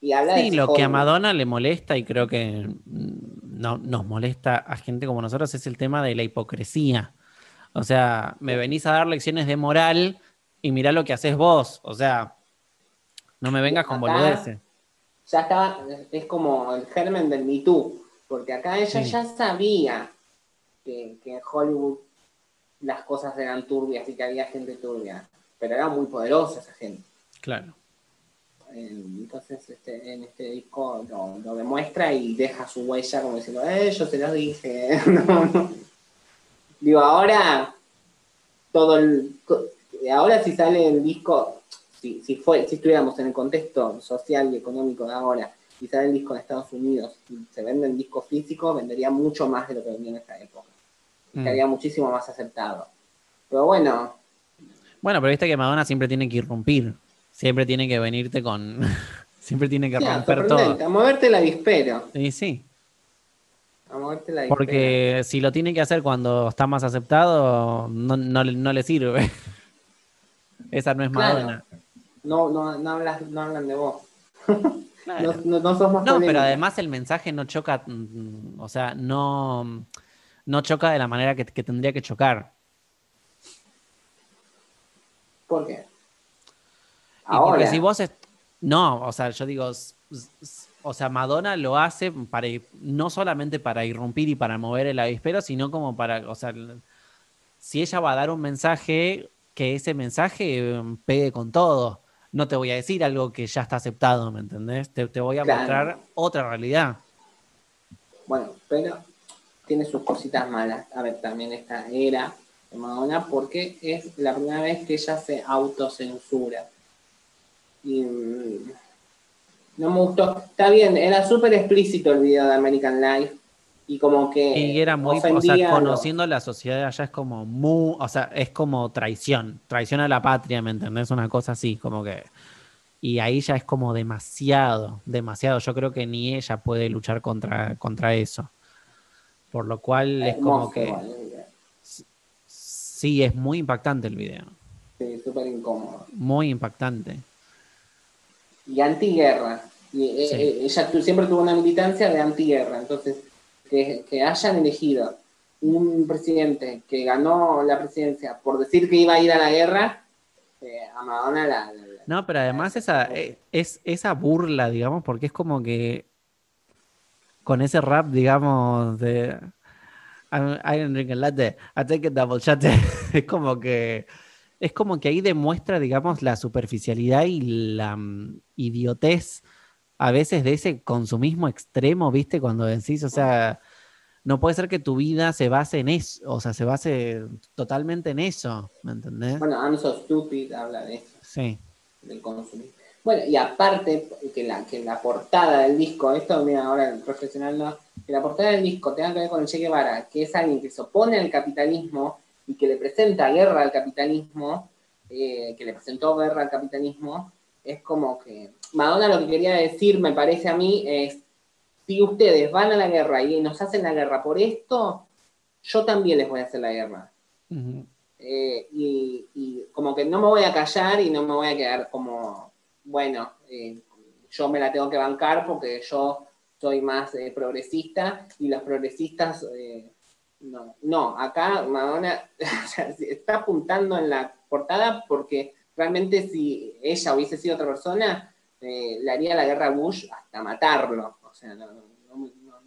y habla de Sí, lo que a. Madonna le molesta y creo que no, nos molesta a gente como nosotros es el tema de la hipocresía. O sea, me venís a dar lecciones de moral y mirá lo que haces vos. O sea, no me vengas con boludeces. ya estaba, es como el germen del Me Too, porque acá ella Sí. ya sabía que, que en Hollywood las cosas eran turbias y que había gente turbia, pero era muy poderosa esa gente. Claro. Eh, Entonces este, en este disco lo, lo demuestra y deja su huella como diciendo, eh, yo se los dije. No, no. Digo, ahora todo el ahora si sale el disco, si, si fue, si estuviéramos en el contexto social y económico de ahora, y sale el disco en Estados Unidos y se vende en disco físico, vendería mucho más de lo que vendía en esa época. Mm. Estaría muchísimo más aceptado. Pero bueno, Bueno, pero viste que Madonna siempre tiene que irrumpir. Siempre tiene que venirte con. siempre tiene que romper todo. a moverte la dispero. Y sí. A moverte la. Porque si lo tiene que hacer cuando está más aceptado, no, no le- no le sirve. Esa no es Claro. No, no, no, hablas, no hablan de vos. Claro. No, no, no sos más No, pero además el mensaje no choca, mm, o sea, no, no choca de la manera que, que tendría que chocar. ¿Por qué? Y porque Ahora, si vos... No, o sea, yo digo, o sea, Madonna lo hace para no solamente para irrumpir y para mover el avispero, sino como para, o sea, si ella va a dar un mensaje, que ese mensaje eh, pegue con todo. No te voy a decir algo que ya está aceptado, ¿me entendés? Te, te voy a Claro. mostrar otra realidad. bueno, pero tiene sus cositas malas. A ver, también esta era de Madonna, porque es la primera vez que ella se autocensura. Y mm, no me gustó. Está bien, era súper explícito el video de American Life. Y como que. Y era muy, o sea, conociendo la sociedad de allá es como muy, o sea, es como traición, traición a la patria, ¿me entendés? Una cosa así, como que... Y ahí ya es como demasiado, demasiado. Yo creo que ni ella puede luchar contra, contra eso. Por lo cual es como que... video. Sí, es muy impactante el video. Sí, súper incómodo. Muy impactante. y antiguerra. Y eh, Sí. eh, ella siempre tuvo una militancia de antiguerra. Entonces, que, hayan elegido un presidente que ganó la presidencia por decir que iba a ir a la guerra, eh, a Madonna la... No, pero además esa, eh, es esa burla, digamos, porque es como que con ese rap, digamos, de I, I don't drink a latte, I take a double shot. Es como que es como que ahí demuestra, digamos, la superficialidad y la mm, idiotez a veces de ese consumismo extremo, ¿viste? Cuando decís, o sea, no puede ser que tu vida se base en eso, o sea, se base totalmente en eso, ¿me entendés? Bueno, I'm so stupid habla de eso, Sí. del consumismo. Bueno, y aparte, que la, que la portada del disco, esto, mira, ahora el profesional no, que la portada del disco tenga que ver con el Che Guevara, que es alguien que se opone al capitalismo y que le presenta guerra al capitalismo, eh, que le presentó guerra al capitalismo, es como que Madonna lo que quería decir, me parece a mí, es, si ustedes van a la guerra y nos hacen la guerra por esto, yo también les voy a hacer la guerra. Eh, y, y como que no me voy a callar y no me voy a quedar como, bueno, eh, yo me la tengo que bancar porque yo soy más eh, progresista y los progresistas, eh, no, no, acá Madonna está apuntando en la portada porque realmente si ella hubiese sido otra persona, eh, le haría la guerra a Bush hasta matarlo. O sea, no- no- no-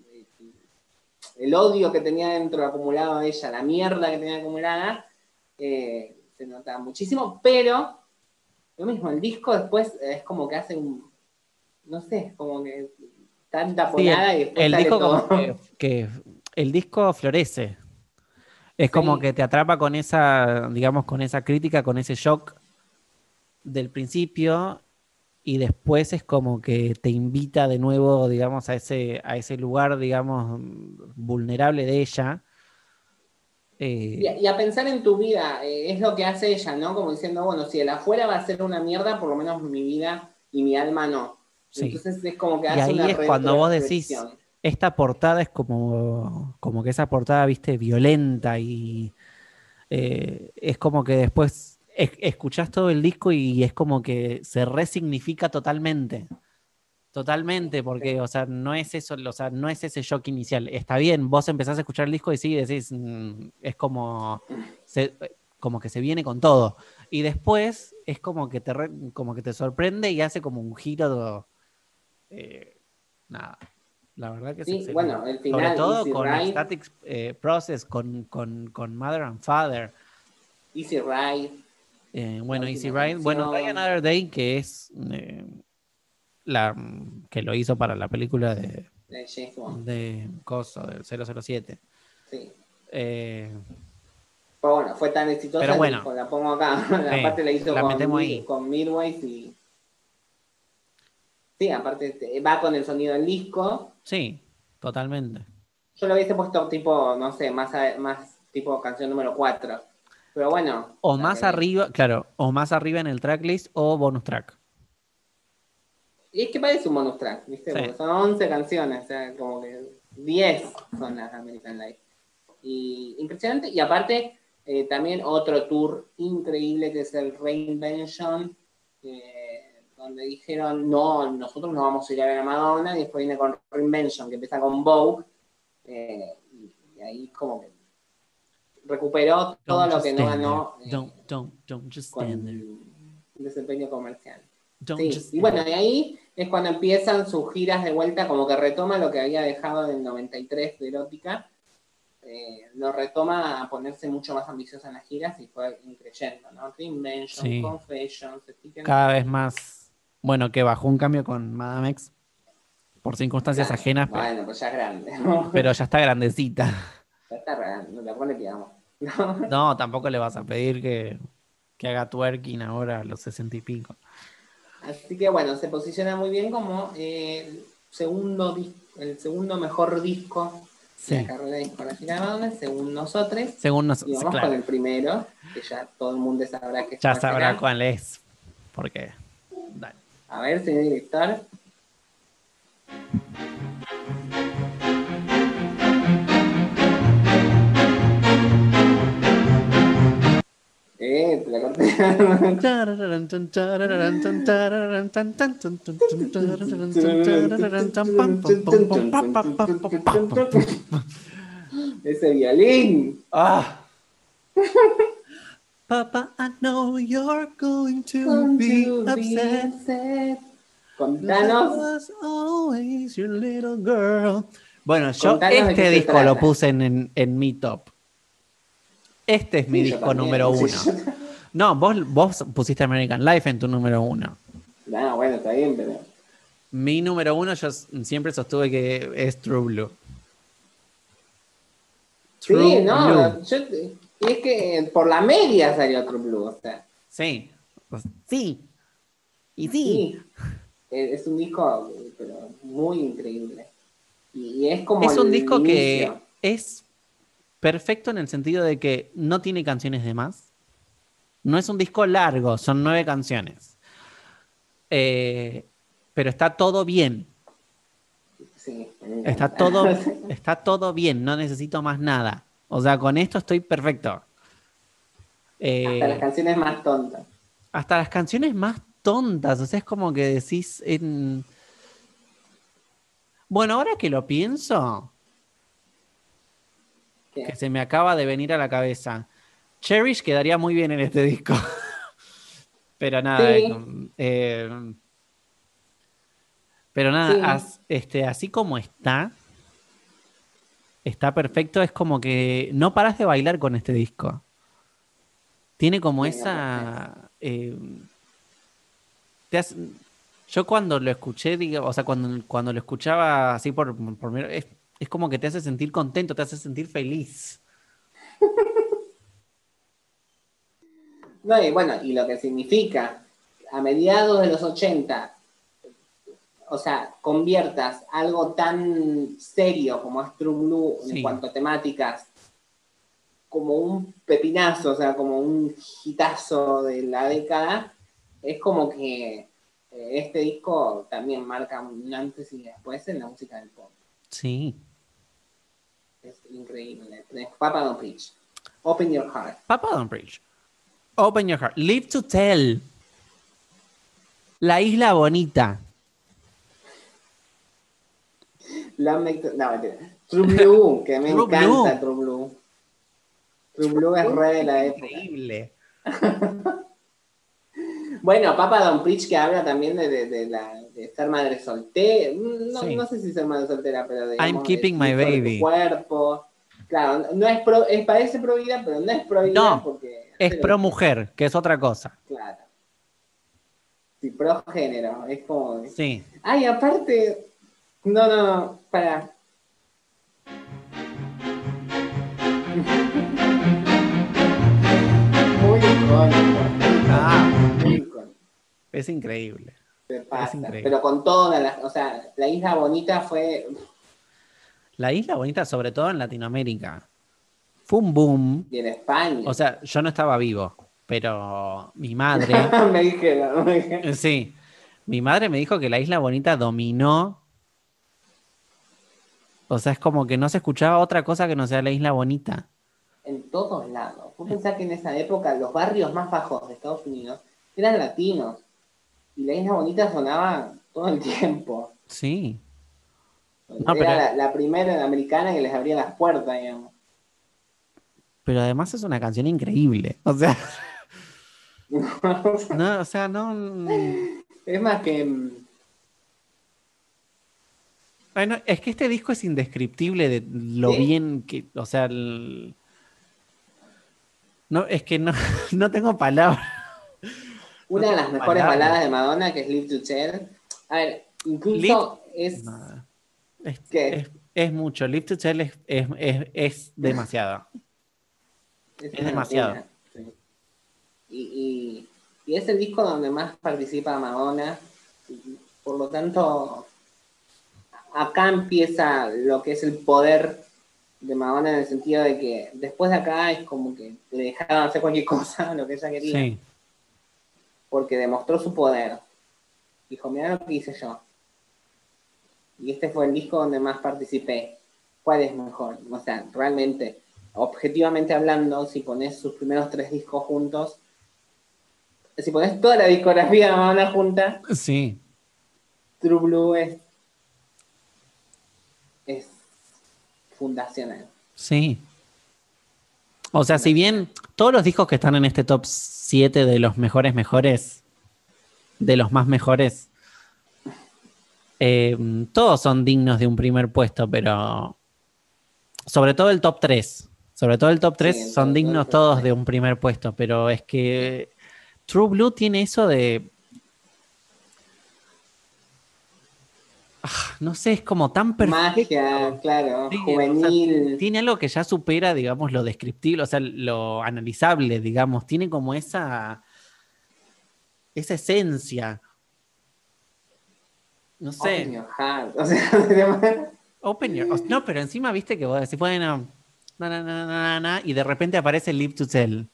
el odio que tenía dentro acumulado ella, la mierda que tenía acumulada, eh, se nota muchísimo, pero lo mismo, el disco después es como que hace un, no sé, es como que tanta Sí, ponada y el, después el sale disco todo. como que, que el disco florece. Es como Sí. que te atrapa con esa, digamos, con esa crítica, con ese shock del principio y después es como que te invita de nuevo, digamos, a ese, a ese lugar, digamos, vulnerable de ella. Eh, Y a, y a pensar en tu vida, eh, es lo que hace ella, ¿no? Como diciendo, bueno, si el afuera va a ser una mierda, por lo menos mi vida y mi alma no. Sí. Entonces es como que Y hace ahí una es cuando vos decís, esta portada es como, como que esa portada, viste, violenta y eh, es como que después es- escuchás todo el disco y es como que se resignifica totalmente. Totalmente, porque, o sea, no es eso, o sea, no es ese shock inicial. Está bien, vos empezás a escuchar el disco y sí, decís, mm, es como, se- como que se viene con todo. Y después es como que te, re- como que te sorprende y hace como un giro, eh, nada. La verdad que Sí, bueno, el Sobre final, todo Easy con Ride. Static eh, Process, con, con, con Mother and Father. Easy Ride. Eh, bueno, La Easy Ride. Bueno, Die. Another Day, que es eh, la que lo hizo para la película de, de James Bond. de Coso, del 007. Sí. Eh, Pero bueno, fue tan exitosa Pero bueno. la pongo acá. Sí, aparte la hizo la con, ahí. con Midways y. Sí, aparte este, va con el sonido del disco. sí, totalmente. Yo lo hubiese puesto tipo, no sé, más, más tipo canción número 4. Pero bueno. O más arriba, claro, o más arriba en el tracklist o bonus track. Y es que parece un bonus track, ¿viste? Sí. Porque son 11 canciones, o sea, como que 10 son las American Life. Y impresionante. Y aparte, eh, también otro tour increíble que es el Reinvention, eh, donde dijeron, no, nosotros no vamos a ir a ver a Madonna, y después viene con Reinvention, que empieza con Vogue, eh, y, y ahí como que recuperó todo Don't lo que no ganó eh, Don't, don't, don't just con stand there. el desempeño comercial. Sí, y bueno, de ahí es cuando empiezan sus giras de vuelta, como que retoma lo que había dejado en el 93 de Erótica, eh, lo retoma a ponerse mucho más ambiciosa en las giras y fue increyendo, ¿no? Reinvention, Sí. Confessions, cada vez más. Bueno, que bajó un cambio con Madame X por circunstancias Claro, ajenas, pero, Bueno, pues ya es grande, ¿no? pero ya está grandecita. Ya está grande, no la pone que vamos. ¿No? No, tampoco le vas a pedir que, que haga twerking ahora a los sesenta y pico. Así que bueno, se posiciona muy bien como eh, el, segundo el segundo mejor disco de la carrera discográfica de Madonna, según nosotros. según Y nosotros, vamos claro. con el primero, que ya todo el mundo sabrá que Ya sabrá será. cuál es. Porque. dale. A ver, señor director. Eh, te la corté. Ese violín. Ah. Papa, I know you're going to be upset. Contanos. was always your little girl. Bueno, yo Contanos este disco lo puse en, en, en mi top. Este es mi Sí, disco también, número uno. No, vos, vos pusiste American Life en tu número uno. No, bueno, está bien, pero. Mi número uno yo siempre sostuve que es True Blue. Sí, True no, Blue. yo, y es que por la media salió otro blue, o sea. Sí. Sí. Y sí. Sí, es un disco eh, pero muy increíble. Y, es como Es un disco que es perfecto en el sentido de que no tiene canciones de más. No es un disco largo, son nueve canciones. Eh, pero está todo bien. Sí, Está todo, está todo bien, no necesito más nada. O sea, con esto estoy perfecto. Eh, Hasta las canciones más tontas. hasta las canciones más tontas. O sea, es como que decís en. Bueno, ahora que lo pienso, ¿Qué? que se me acaba de venir a la cabeza. Cherish quedaría muy bien en este disco. pero nada. Sí. eh, eh, pero nada, Sí. as- este, así como está, está perfecto. Es como que no paras de bailar con este disco. Tiene como esa. eh, te hace- yo cuando lo escuché, digo, o sea, cuando, cuando lo escuchaba así por, por es, es como que te hace sentir contento, te hace sentir feliz. No, y bueno, y lo que significa, a mediados de los 80, o sea, conviertas algo tan serio como es True Blue Sí. en cuanto a temáticas, como un pepinazo, o sea, como un hitazo de la década, es como que eh, este disco también marca un antes y después en la música del pop. Sí. Es increíble. Papa Don't Preach. Open Your Heart. Papa Don't Preach. Open your heart. Live to tell. La isla bonita. Make- no. True Blue, que me True encanta Blue. True Blue. True Blue es re de la época. Increíble. Bueno, Papa Don Preach que habla también de, de- de la, ser madre soltera. No, Sí. no sé si ser madre soltera, pero de. I'm keeping my baby. cuerpo. Claro, no es pro, es, parece pro vida, pero no es pro vida No, porque. Es pro mujer, que es otra cosa. Claro. Sí, pro género. Es como. Sí. Ay, aparte. No, no, no, para. Muy icónico. Ah, es increíble. Pasa. Pero con todas las. O sea, la isla bonita fue. La isla bonita, sobre todo en Latinoamérica, fue un boom. Y en España. O sea, yo no estaba vivo, pero mi madre, me dijeron. me dijeron. sí, mi madre me dijo que la isla bonita dominó. O sea, es como que no se escuchaba otra cosa que no sea la isla bonita. En todos lados. Vos pensás que en esa época los barrios más bajos de Estados Unidos eran latinos. Y la isla bonita sonaba todo el tiempo. Sí. Era pero- la, la primera americana que les abría las puertas, digamos. Pero además es una canción increíble. O sea, no, o sea, no. es más que. mm, Bueno, es que este disco es indescriptible de lo Sí. bien que, o sea, el- no, es que no, no tengo palabras. Una de las mejores baladas de Madonna, que es Live to Tell. A ver, incluso es. Es, es- es mucho. Live to Tell es, es, es- demasiado. es demasiado. sí. Y, y- y es el disco donde más participa Madonna. y por lo tanto, acá empieza lo que es el poder de Madonna en el sentido de que después de acá es como que le dejaron hacer cualquier cosa, lo que ella quería, Sí, porque demostró su poder. Dijo, mira lo que hice yo. Y este fue el disco donde más participé. ¿Cuál es mejor? O sea, realmente, objetivamente hablando, si pones sus primeros tres discos juntos, si pones toda la discografía de Madonna junta, sí. True Blue es, es fundacional. Sí. O sea, si bien todos los discos que están en este top 7 de los mejores mejores, de los más mejores, eh, todos son dignos de un primer puesto, pero sobre todo el top 3. Sobre todo el top 3 Sí, el son dignos todos de un primer puesto, pero es que True Blue tiene eso de... no sé, es como tan perfecto. Magia, claro, Sí, o sea, juvenil. tiene algo que ya supera, digamos, lo descriptible, o sea, lo analizable, digamos. Tiene como esa. esa esencia. No sé. Open your heart. O sea, Open your. No, pero encima viste que vos decís, bueno. Na, na, na, na, na, na, y de repente aparece Live to Tell.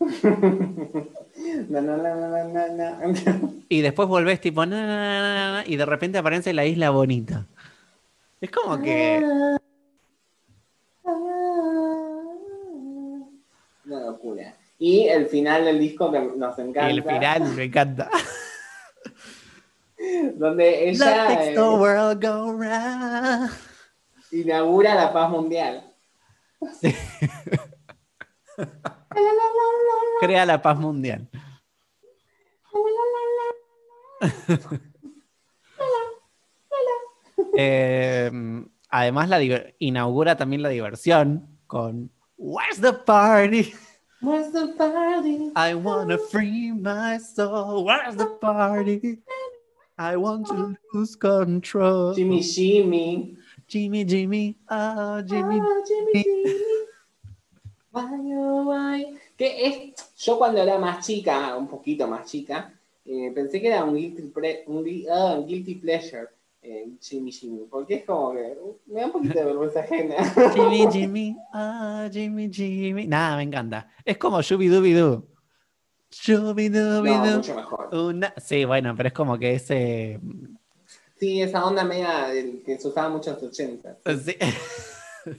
Y después volvés tipo. y de repente aparece la isla bonita. Es como que. Una locura. Y el final del disco que nos encanta. El final me encanta. Donde ella eh, the world go round. inaugura la paz mundial. Crea la paz mundial. Eh, además, la inaugura también la diversión con Where's the party? Where's the party? I wanna free my soul. Where's the party? I want to lose control. Jimmy Jimmy. Jimmy, Jimmy, oh, Jimmy. Ah, Jimmy, Jimmy. Why, oh, why. Que es, yo cuando era más chica, un poquito más chica, eh, pensé que era un guilty, pre- un, ah, guilty pleasure, eh, Jimmy Jimmy, porque es como que uh, me da un poquito de vergüenza ajena. Jimmy, Jimmy, ah, Jimmy, Jimmy. Nada, me encanta. Es como Shubi Dubi Doo. Shubi Dubi No, Doo. mucho mejor. Una- Sí, bueno, pero es como que ese. Sí, esa onda media del que se usaba mucho en los 80. Sí.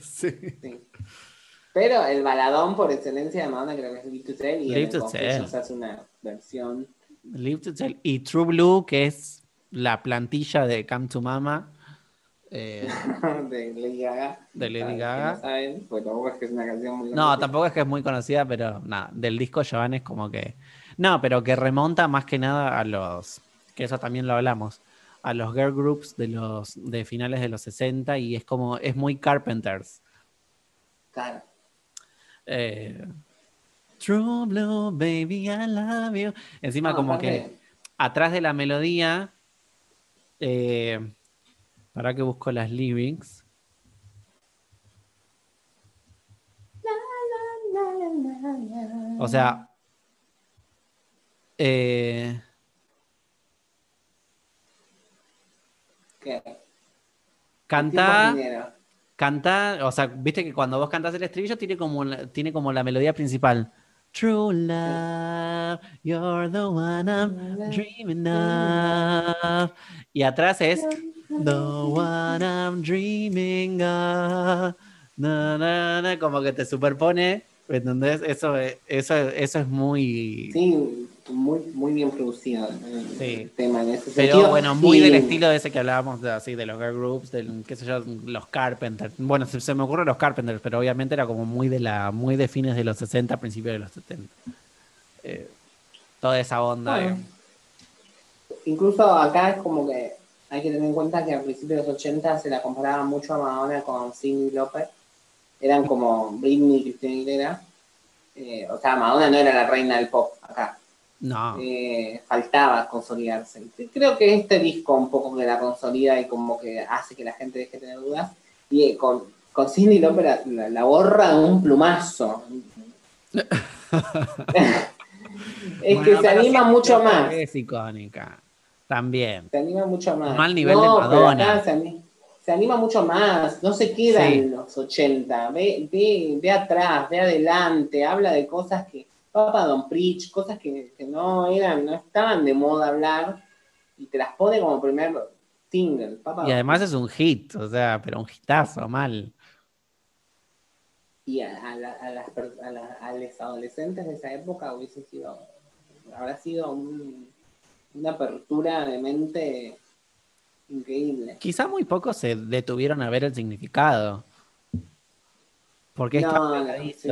sí. Sí. Pero el baladón por excelencia de Madonna creo que es Live to y Live to Confessions hace una versión. Live to Tell. Y True Blue, que es la plantilla de Come to Mama. eh, de Lady Gaga. De Lady Gaga. No saben, pues tampoco es que es una canción muy No, conocida. tampoco es que es muy conocida, pero nada, del disco Joan es como que. No, pero que remonta más que nada a los. Que eso también lo hablamos. A los girl groups de los de finales de los 60 y es como. Es muy Carpenters. Claro. Eh, True Blue, baby, I love you. Encima, No, como que atrás de la melodía. Eh, para que busco las lyrics. O sea. eh, ¿Qué? canta. Canta, o sea, viste que cuando vos cantás el estribillo tiene como tiene como la melodía principal. True love, you're the one I'm dreaming of. Y atrás es the one I'm dreaming of. Na, na, na, como que te superpone, ¿entendés? Eso, es- eso, eso es muy... muy, muy bien producido el Sí. el tema en ese Pero sentido. bueno, muy del estilo de ese que hablábamos, de, así, de los girl groups, del, qué sé yo, los Carpenters. Bueno, se, se me ocurren los Carpenters, pero obviamente era como muy de la, muy de fines de los 60, principios de los 70. Eh, toda esa onda. Bueno. eh. Incluso acá es como que hay que tener en cuenta que al principio de los 80 se la comparaba mucho a Madonna con Cindy López. Eran como Britney y Cristina Aguilera. Eh, o sea, Madonna no era la reina del pop acá. No, Eh, faltaba consolidarse. Creo que este disco un poco que la consolida y como que hace que la gente deje de tener dudas. Y eh, con, con Cindy López la, la- la borra de un plumazo. es Bueno, que se anima mucho más. Es icónica. También. Se anima mucho más. No al nivel de Madonna. Se, ani- se anima mucho más. No se queda Sí. en los 80. Ve, ve, ve atrás, ve adelante. Habla de cosas que. Papa Don Preach, cosas que, que no eran, no estaban de moda hablar. Y te las pone como primer single. Papa Y además es un hit, o sea, pero un hitazo, mal. y a, a la- a las, per- a, la- a los adolescentes de esa época hubiese sido, habrá sido un- una apertura de mente increíble. Quizá muy pocos se detuvieron a ver el significado. Porque No, no, sí.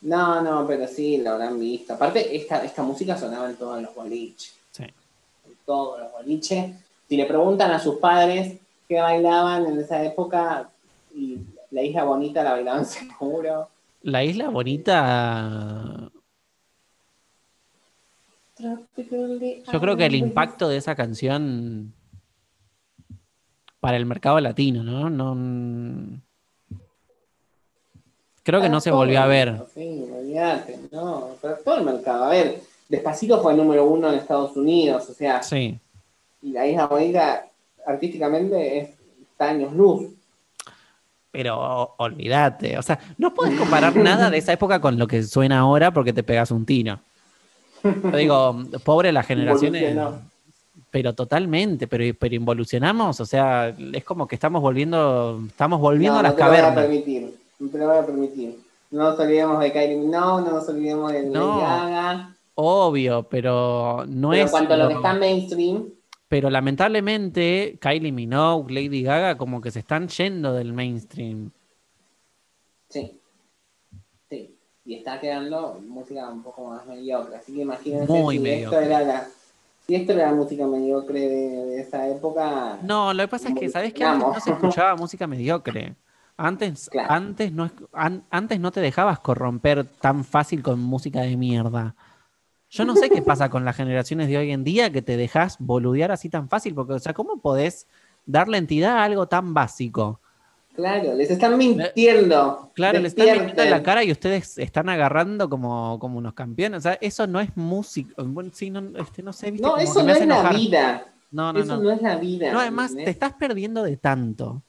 No, no, pero sí lo habrán visto. Aparte, esta, esta música sonaba en todos los boliches. Sí. En todos los boliches. Si le preguntan a sus padres qué bailaban en esa época, y la isla bonita la bailaban seguro. La isla bonita. Yo creo que el impacto de esa canción para el mercado latino, ¿no? no creo que no se volvió a ver. Sí, olvídate, no, pero todo el mercado. A ver, Despacito fue número uno en Estados Unidos, o sea, Sí. y la isla bonita artísticamente es está años luz. Pero olvídate. O sea, no puedes comparar nada de esa época con lo que suena ahora porque te pegas un tiro. Yo digo, pobre la generación. Involucionó. Pero totalmente, pero, pero involucionamos, o sea, es como que estamos volviendo, estamos volviendo no, a las no te lo voy a cavernas. permitir, no te lo voy a permitir. No nos olvidemos de Kylie Minogue, no nos olvidemos de No. Lady Gaga. Obvio, pero no pero es. cuanto a lo que está mainstream, Pero lamentablemente, Kylie Minogue, Lady Gaga, como que se están yendo del mainstream. sí. Sí. Y está quedando música un poco más mediocre. Así que imagínense Muy si mediocre. esto era la. Si esto era la música mediocre de, de esa época. No, lo que pasa es que, ¿sabes qué? Antes no se escuchaba música mediocre. Antes, Claro. antes, no, an- antes no te dejabas corromper tan fácil con música de mierda. Yo no sé qué pasa con las generaciones de hoy en día que te dejas boludear así tan fácil, porque, o sea, ¿cómo podés darle entidad a algo tan básico? Claro, les están mintiendo. Claro, le están metiendo en la cara y ustedes están agarrando como, como unos campeones. O sea, eso no es música. Bueno, sí, no, este, no sé, ¿viste? No, Como eso no es la vida. No, no, eso no. no es la vida. No, además, te estás perdiendo de tanto.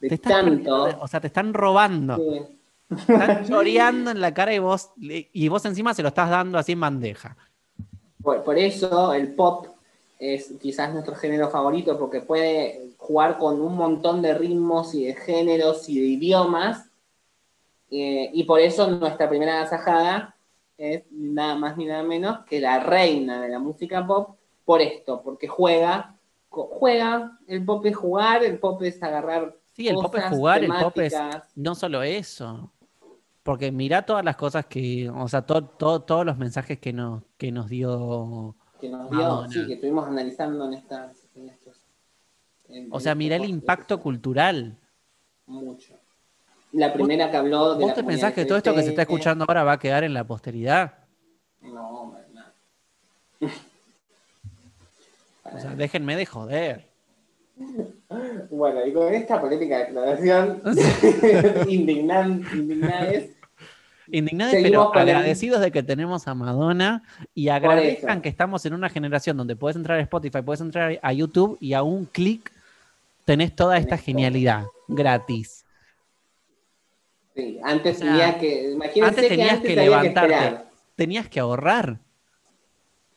De tanto. de- o sea, te están robando. Sí. Te están choreando en la cara y vos, y vos encima se lo estás dando así en bandeja. Por, por eso el pop es quizás nuestro género favorito, porque puede jugar con un montón de ritmos y de géneros y de idiomas. eh, y por eso nuestra primera agasajada es nada más ni nada menos que la reina de la música pop, por esto, porque juega, juega, el pop es jugar, el pop es agarrar. Sí, el pop es jugar, el pop es no solo eso. Porque mirá todas las cosas que, o sea, to- to- todos los mensajes que nos, que nos dio. que nos dio, Madonna. sí, que estuvimos analizando en estas. en estos- en- O sea, estos mirá el impacto cultural. Mucho. La primera que habló de ¿Vos la te pensás que todo esto que se está escuchando ahora va a quedar en la posteridad? No, para nada. O sea, déjenme de joder. Bueno, y con esta política declaración, indignan, indignades, Indignados, pero agradecidos de que tenemos a Madonna y agradezcan que estamos en una generación donde puedes entrar a Spotify, puedes entrar a YouTube y a un clic tenés toda esta genialidad gratis. sí, antes O sea, tenía que, imagínense Antes que tenías antes que levantarte, tenías que ahorrar.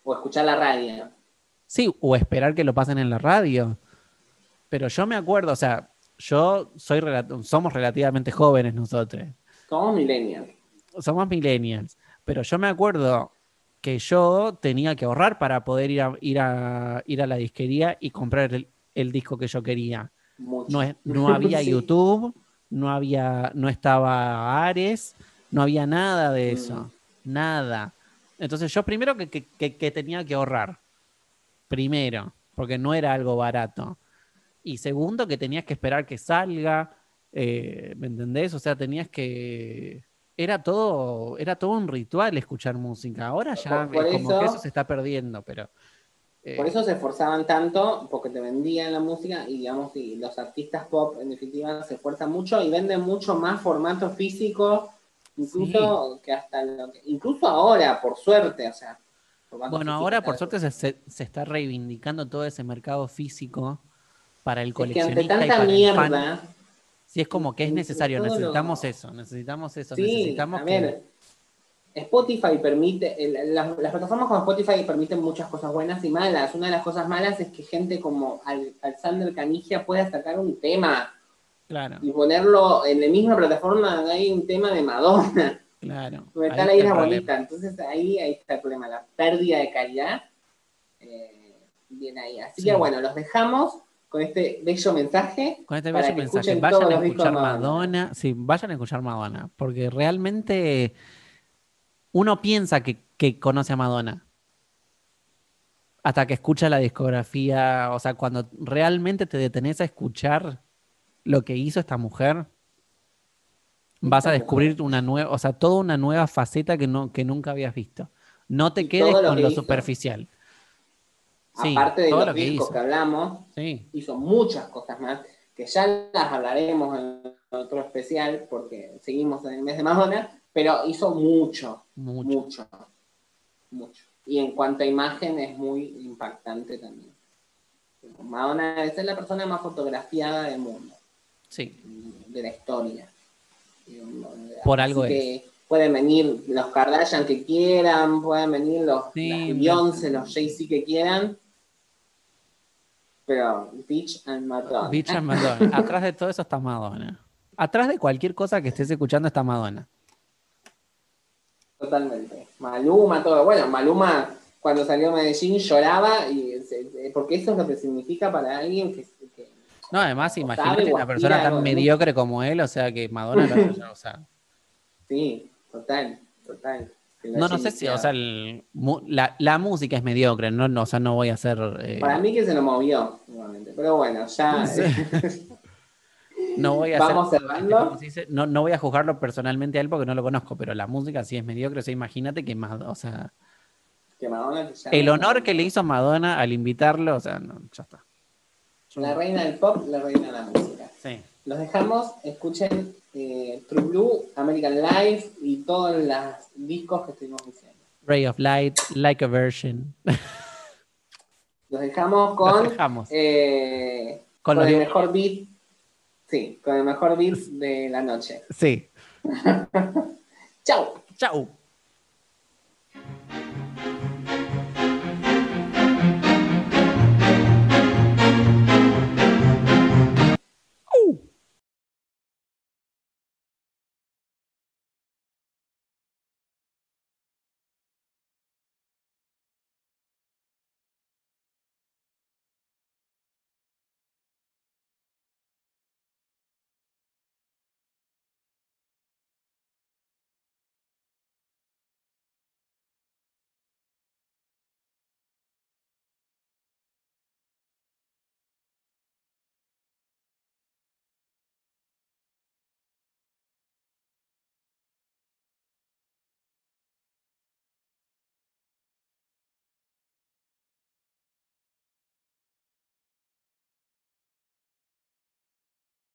o escuchar la radio. Sí, o esperar que lo pasen en la radio. Pero yo me acuerdo, o sea, yo soy somos relativamente jóvenes nosotros. Somos millennials. somos millennials, pero yo me acuerdo que yo tenía que ahorrar para poder ir a, ir a, ir a la disquería y comprar el, el disco que yo quería. Mucho. No, no había Sí. YouTube, no había, no estaba Ares, no había nada de eso, Mm. nada. Entonces yo primero que, que- que- que tenía que ahorrar, primero, porque no era algo barato. Y segundo que tenías que esperar que salga, eh, ¿me entendés? O sea, tenías que... Era todo, era todo un ritual escuchar música. Ahora ya Por- por es como que eso- eso se está perdiendo, pero... eh, Por eso se esforzaban tanto, porque te vendían la música y digamos, y los artistas pop en definitiva se esfuerzan mucho y venden mucho más formato físico, incluso que hasta lo que- incluso ahora, por suerte, o sea. Bueno, ahora por suerte se, se- se está reivindicando todo ese mercado físico para el Es que ante coleccionista y tanta para el fan. mierda, Sí, es como que es necesario, lo- necesitamos eso, necesitamos eso, sí, necesitamos a que- ver, Spotify permite, las, las plataformas como Spotify permiten muchas cosas buenas y malas. Una de las cosas malas es que gente como Al- Alexander Canigia pueda sacar un tema Claro, y ponerlo en la misma plataforma donde hay un tema de Madonna. claro. Donde está ahí bonita. Entonces ahí, ahí está el problema, la pérdida de calidad. eh, viene ahí. Así Sí. que bueno, los dejamos con este bello mensaje. Con este bello mensaje, vayan a escuchar Madonna. Madonna. Sí, vayan a escuchar Madonna, porque realmente uno piensa que, que conoce a Madonna. Hasta que escucha la discografía, o sea, cuando realmente te detenés a escuchar lo que hizo esta mujer, vas a descubrir una nueva, o sea, toda una nueva faceta que, no, que nunca habías visto. No te Y quedes lo con lo hizo. superficial. Sí, Aparte de los lo que discos que hablamos, Sí, hizo muchas cosas más, que ya las hablaremos en otro especial, porque seguimos en el mes de Madonna, pero hizo mucho, mucho. mucho, mucho. Y en cuanto a imagen es muy impactante también. Madonna es la persona más fotografiada del mundo, Sí, de la historia. Por algo que Pueden venir los Kardashian que quieran, pueden venir los Sí, Beyoncé, los Jay-Z que quieran, pero Beach and Madonna. Beach and Madonna. Atrás de todo eso está Madonna. Atrás de cualquier cosa que estés escuchando está Madonna. Totalmente. Maluma, todo. Bueno, Maluma cuando salió a Medellín lloraba y porque eso es lo que significa para alguien que, que- No, además, imagínate una persona tan mediocre como él, o sea, que Madonna lo o sea, sí, total, total. No, no sé si, o sea, el la, la música es mediocre, no, no, o sea, no voy a hacer... eh, Para mí que se lo movió, igualmente. Pero bueno, ya. Sí. No voy a Vamos hacer- cerrando. No, no voy a juzgarlo personalmente a él porque no lo conozco, pero la música sí es mediocre. O sea, imagínate que más, o sea, Que Madonna el honor que le hizo Madonna al invitarlo, o sea, no, ya está. La reina del pop, la reina de la música. Sí. Los dejamos, escuchen eh, True Blue, American Life y todos los discos que estuvimos diciendo. Ray of Light, Like a Version. Los dejamos Los con, dejamos. eh, Con con, el mejor beat. Sí, con el mejor beat de la noche. Sí. Chao. Chau.